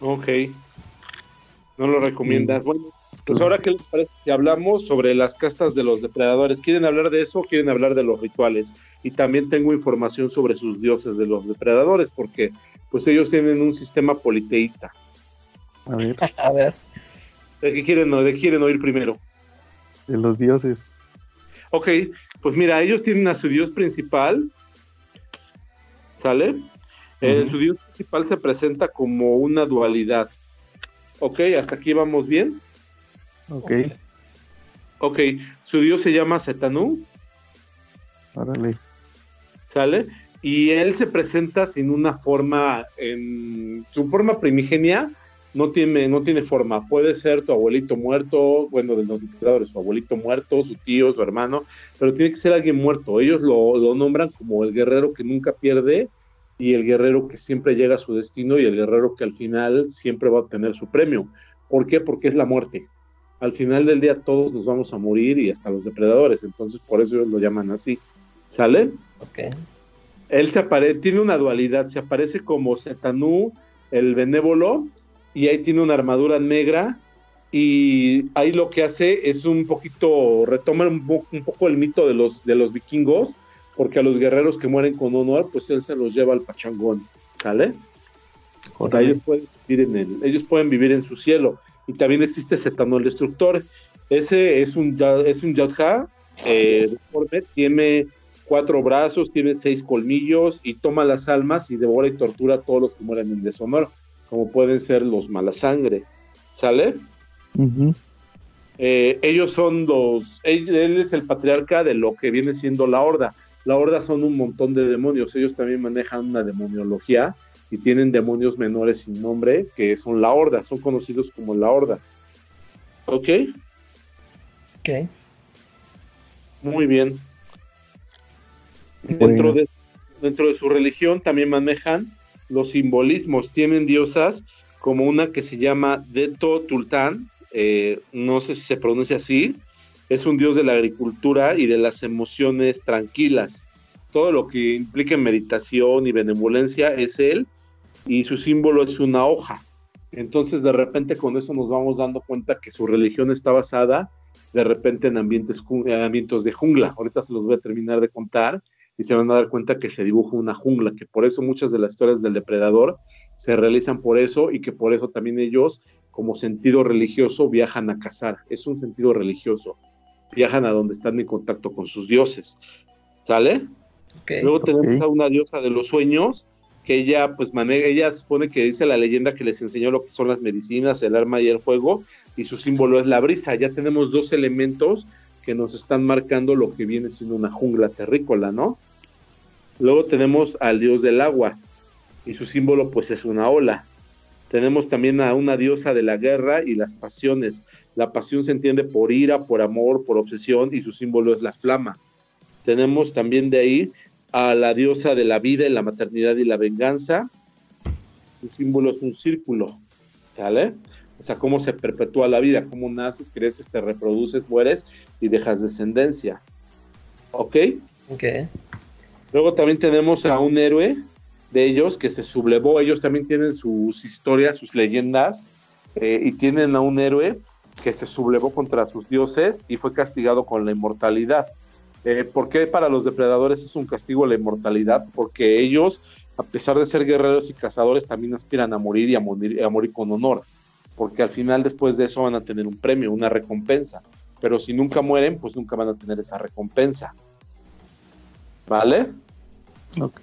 Ok. No lo recomiendas. Bueno, pues ahora, ¿qué les parece si hablamos sobre las castas de los depredadores? ¿Quieren hablar de eso o quieren hablar de los rituales? Y también tengo información sobre sus dioses de los depredadores, porque pues ellos tienen un sistema politeísta. A ver. A ver. ¿De qué quieren, de quieren oír primero? De los dioses. Ok, pues mira, ellos tienen a su dios principal, ¿sale? Eh, su dios principal se presenta como una dualidad. Ok, hasta aquí vamos bien. Ok. Ok, su dios se llama Setanú. Órale. ¿Sale? Y él se presenta sin una forma, en su forma primigenia, no tiene, no tiene forma. Puede ser tu abuelito muerto, bueno, de los dictadores, su abuelito muerto, su tío, su hermano, pero tiene que ser alguien muerto. Ellos lo, lo nombran como el guerrero que nunca pierde y el guerrero que siempre llega a su destino y el guerrero que al final siempre va a obtener su premio. ¿Por qué? Porque es la muerte. Al final del día todos nos vamos a morir y hasta los depredadores, entonces por eso ellos lo llaman así. ¿Sale? Ok. Él se aparece, tiene una dualidad, se aparece como Setanú, el benévolo, y ahí tiene una armadura negra y ahí lo que hace es un poquito, retoma un, poco el mito de los, de los vikingos, porque a los guerreros que mueren con honor, pues él se los lleva al pachangón, ¿sale? ellos, pueden vivir en el, ellos pueden vivir en su cielo. Y también existe Setano el Destructor. Ese es un, es un Yadha, eh, tiene cuatro brazos, tiene seis colmillos y toma las almas y devora y tortura a todos los que mueren en deshonor como pueden ser los malasangre, ¿sale? Eh, ellos son los, él, es el patriarca de lo que viene siendo la horda. La horda son un montón de demonios, ellos también manejan una demoniología y tienen demonios menores sin nombre que son la horda, son conocidos como la horda. ¿Ok? Ok. Muy bien. Dentro, de, dentro de su religión también manejan los simbolismos. Tienen diosas como una que se llama Deto Tultán, eh, no sé si se pronuncia así, es un dios de la agricultura y de las emociones tranquilas. Todo lo que implica meditación y benevolencia es él y su símbolo es una hoja. Entonces de repente con eso nos vamos dando cuenta que su religión está basada de repente en ambientes, en ambientes de jungla. Ahorita se los voy a terminar de contar y se van a dar cuenta que se dibuja una jungla, que por eso muchas de las historias del depredador se realizan por eso y que por eso también ellos, como sentido religioso, viajan a cazar. Es un sentido religioso. Viajan a donde están en contacto con sus dioses. ¿Sale? Luego tenemos a una diosa de los sueños, que ella, pues, maneja, ella supone que dice la leyenda que les enseñó lo que son las medicinas, el arma y el fuego, y su símbolo es la brisa. Ya tenemos dos elementos que nos están marcando lo que viene siendo una jungla terrícola, ¿no? Luego tenemos al dios del agua y su símbolo pues es una ola. Tenemos también a una diosa de la guerra y las pasiones. La pasión se entiende por ira, por amor, por obsesión y su símbolo es la flama. Tenemos también de ahí a la diosa de la vida y la maternidad y la venganza. Su símbolo es un círculo, ¿sale? O sea, cómo se perpetúa la vida, cómo naces, creces, te reproduces, mueres y dejas descendencia. ¿Ok? Ok. Luego también tenemos a un héroe de ellos que se sublevó. Ellos también tienen sus historias, sus leyendas, eh, y tienen a un héroe que se sublevó contra sus dioses y fue castigado con la inmortalidad. Eh, ¿Por qué para los depredadores es un castigo la inmortalidad? Porque ellos, a pesar de ser guerreros y cazadores, también aspiran a morir y a morir, a morir con honor. Porque al final, después de eso, van a tener un premio, una recompensa. Pero si nunca mueren, pues nunca van a tener esa recompensa. ¿Vale? Ok.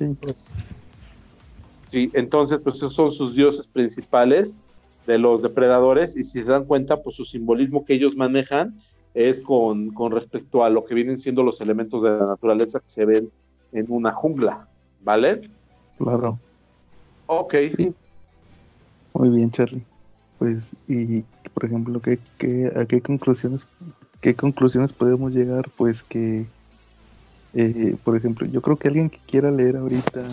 Sí, entonces, pues esos son sus dioses principales de los depredadores y si se dan cuenta, pues su simbolismo que ellos manejan es con, con respecto a lo que vienen siendo los elementos de la naturaleza que se ven en una jungla, ¿vale? Claro. Ok. Muy bien, Charlie. Pues, y por ejemplo, ¿qué, qué, a qué conclusiones, qué conclusiones podemos llegar? Pues que eh, por ejemplo, yo creo que alguien que quiera leer ahorita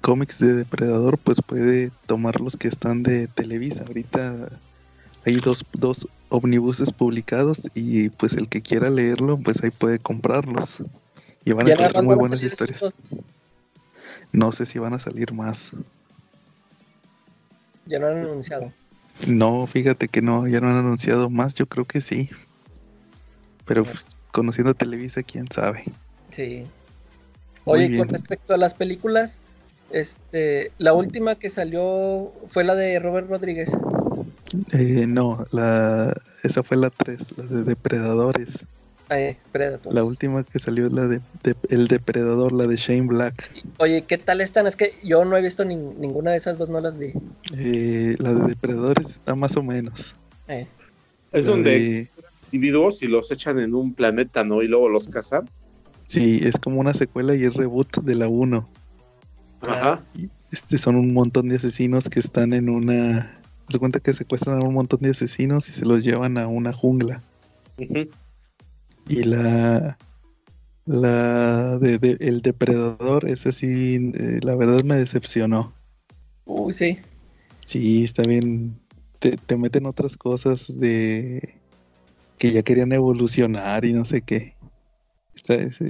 cómics de Depredador, pues puede tomar los que están de Televisa. Ahorita hay dos, dos omnibuses publicados y pues el que quiera leerlo, pues ahí puede comprarlos. Y van a tener muy buenas historias. No sé si van a salir más. Ya no han anunciado. No, fíjate que no, ya no han anunciado más, yo creo que sí. Pero pues, conociendo Televisa, quién sabe. Sí. Oye, con respecto a las películas, este, la última que salió fue la de Robert Rodríguez. Eh, no, la, esa fue la 3, la de Depredadores. Ah, eh, La última que salió es la de, El Depredador, la de Shane Black. Oye, ¿qué tal están? Es que yo no he visto ninguna de esas dos, no las vi. Eh, la de Depredadores está más o menos. Eh. Es donde individuos y los echan en un planeta, ¿no? Y luego los cazan. Sí, es como una secuela y es reboot de la 1. Ajá. Este son un montón de asesinos que están en una Se cuenta que secuestran a un montón de asesinos y se los llevan a una jungla. Y la. La de, el depredador, ese sí, eh, la verdad me decepcionó. Uy, sí. Sí, está bien. Te, te meten otras cosas de que ya querían evolucionar y no sé qué.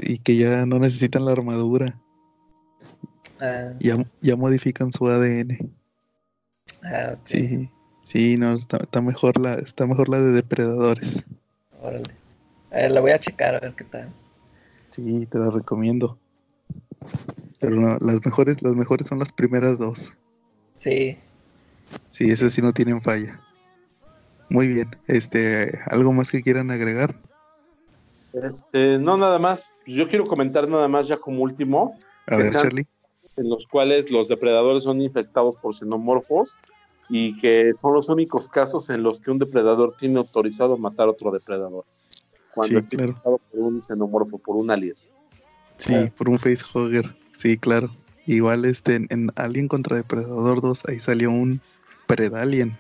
y que ya no necesitan la armadura. Ah. Ya, ya, modifican su ADN. Ah, Sí, sí, no, está, mejor la, está mejor la de depredadores. Órale. A ver, la voy a checar a ver qué tal. Sí, te la recomiendo. Pero las mejores, las mejores son las primeras dos. Sí. Sí, esas sí no tienen falla. Muy bien. Este, ¿algo más que quieran agregar? Este, no, nada más. Yo quiero comentar nada más ya como último. A ver, Charlie. En los cuales los depredadores son infectados por xenomorfos y que son los únicos casos en los que un depredador tiene autorizado matar a otro depredador. Cuando sí, claro. por un xenomorfo, por un alien. Sí, por un facehugger. Sí, claro. Igual este, en Alien contra Depredador 2, ahí salió un Predalien.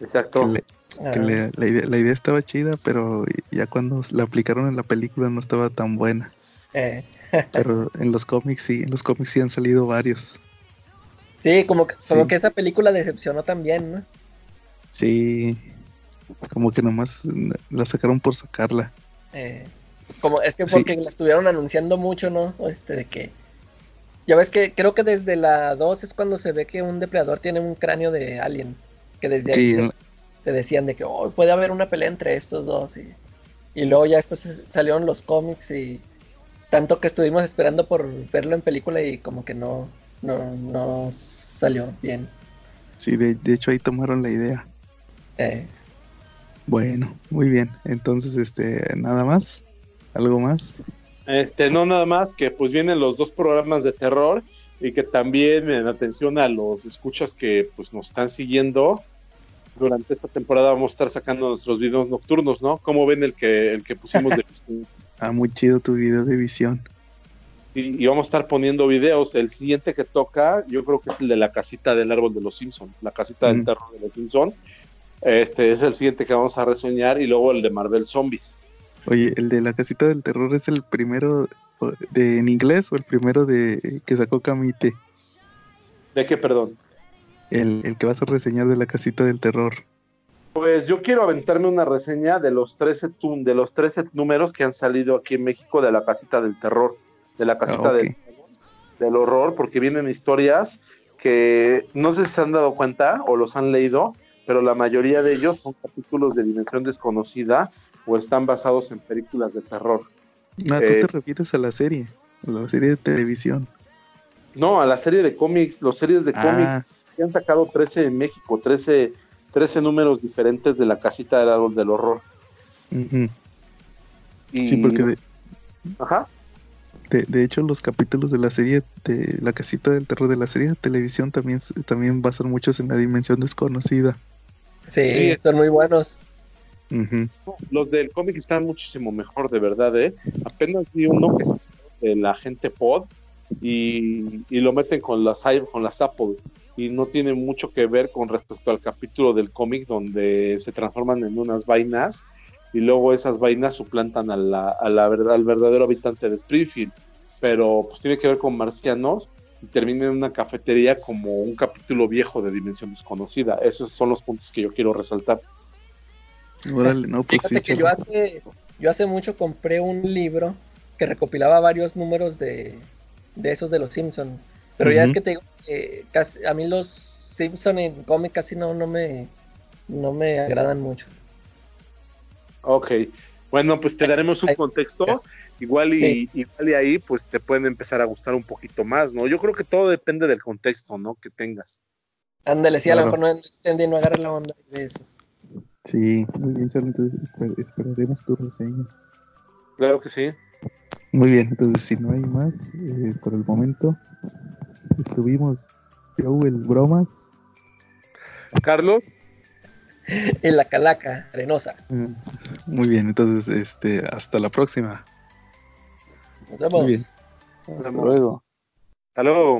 Exacto. Ah. la, idea, estaba chida, pero ya cuando la aplicaron en la película no estaba tan buena. Eh. pero en los cómics sí, en los cómics sí han salido varios. Sí, como que, como que esa película decepcionó también, ¿no? Sí, como que nomás la sacaron por sacarla. Eh, como es que porque la estuvieron anunciando mucho, ¿no? Este de que ya ves que creo que desde la 2 es cuando se ve que un depredador tiene un cráneo de alien. Que desde ahí te decían de que oh, puede haber una pelea entre estos dos. Y, y luego ya después salieron los cómics y tanto que estuvimos esperando por verlo en película y como que no, no, salió bien. Sí, de, hecho ahí tomaron la idea. Eh. Bueno, muy bien. Entonces, este, nada más. ¿Algo más? Este, no nada más que pues vienen los dos programas de terror y que también en atención a los escuchas que pues nos están siguiendo durante esta temporada vamos a estar sacando nuestros videos nocturnos, ¿no? ¿Cómo ven el que el que pusimos de visión? ah, muy chido tu video de visión. Y, vamos a estar poniendo videos. El siguiente que toca, yo creo que es el de la casita del árbol de los Simpson, la casita del terror de los Simpson. Este es el siguiente que vamos a reseñar y luego el de Marvel Zombies. Oye, el de la casita del terror es el primero de en inglés o el primero de que sacó Camite. ¿De qué, perdón? El, que vas a reseñar de la casita del terror. Pues yo quiero aventarme una reseña de los 13 de los 13 números que han salido aquí en México de la casita del terror, de la casita ah, del, del horror, porque vienen historias que no sé si se han dado cuenta o los han leído, pero la mayoría de ellos son capítulos de dimensión desconocida o están basados en películas de terror. No, tú te eh, refieres a la serie, a la serie de televisión. No, a la serie de cómics, los series de ah. cómics. Que han sacado 13 en México, 13, 13 números diferentes de la casita del árbol del horror. Sí, porque de, Ajá. De, hecho, los capítulos de la serie de la casita del terror de la serie de televisión también, también basan muchos en la dimensión desconocida. Sí, son muy buenos. Los del cómic están muchísimo mejor, de verdad, ¿eh? Apenas vi uno que es de la gente pod y, lo meten con las, con las Apple y no tiene mucho que ver con respecto al capítulo del cómic donde se transforman en unas vainas y luego esas vainas suplantan a la, a la al verdadero habitante de Springfield. Pero pues tiene que ver con marcianos y termina en una cafetería como un capítulo viejo de Dimensión Desconocida. Esos son los puntos que yo quiero resaltar. Pues Fíjate que yo hace, yo hace mucho compré un libro que recopilaba varios números de, esos de los Simpsons. Pero ya es que te digo que a mí los Simpsons en cómic casi no, no, me, no me agradan mucho. Ok, bueno, pues te daremos un contexto. Igual y, igual y ahí pues te pueden empezar a gustar un poquito más, ¿no? Yo creo que todo depende del contexto, ¿no? Que tengas. Ándale, sí, a lo mejor no entendí, no agarra la onda de eso. Sí, muy bien, Charlie. Entonces esperaremos tu reseña. Claro que sí. Muy bien, entonces si no hay más, eh, por el momento estuvimos yo, el Bromas. Carlos. En la calaca arenosa. Mm, muy bien, entonces este, hasta la próxima. Nos vemos. Hasta luego. Hasta luego.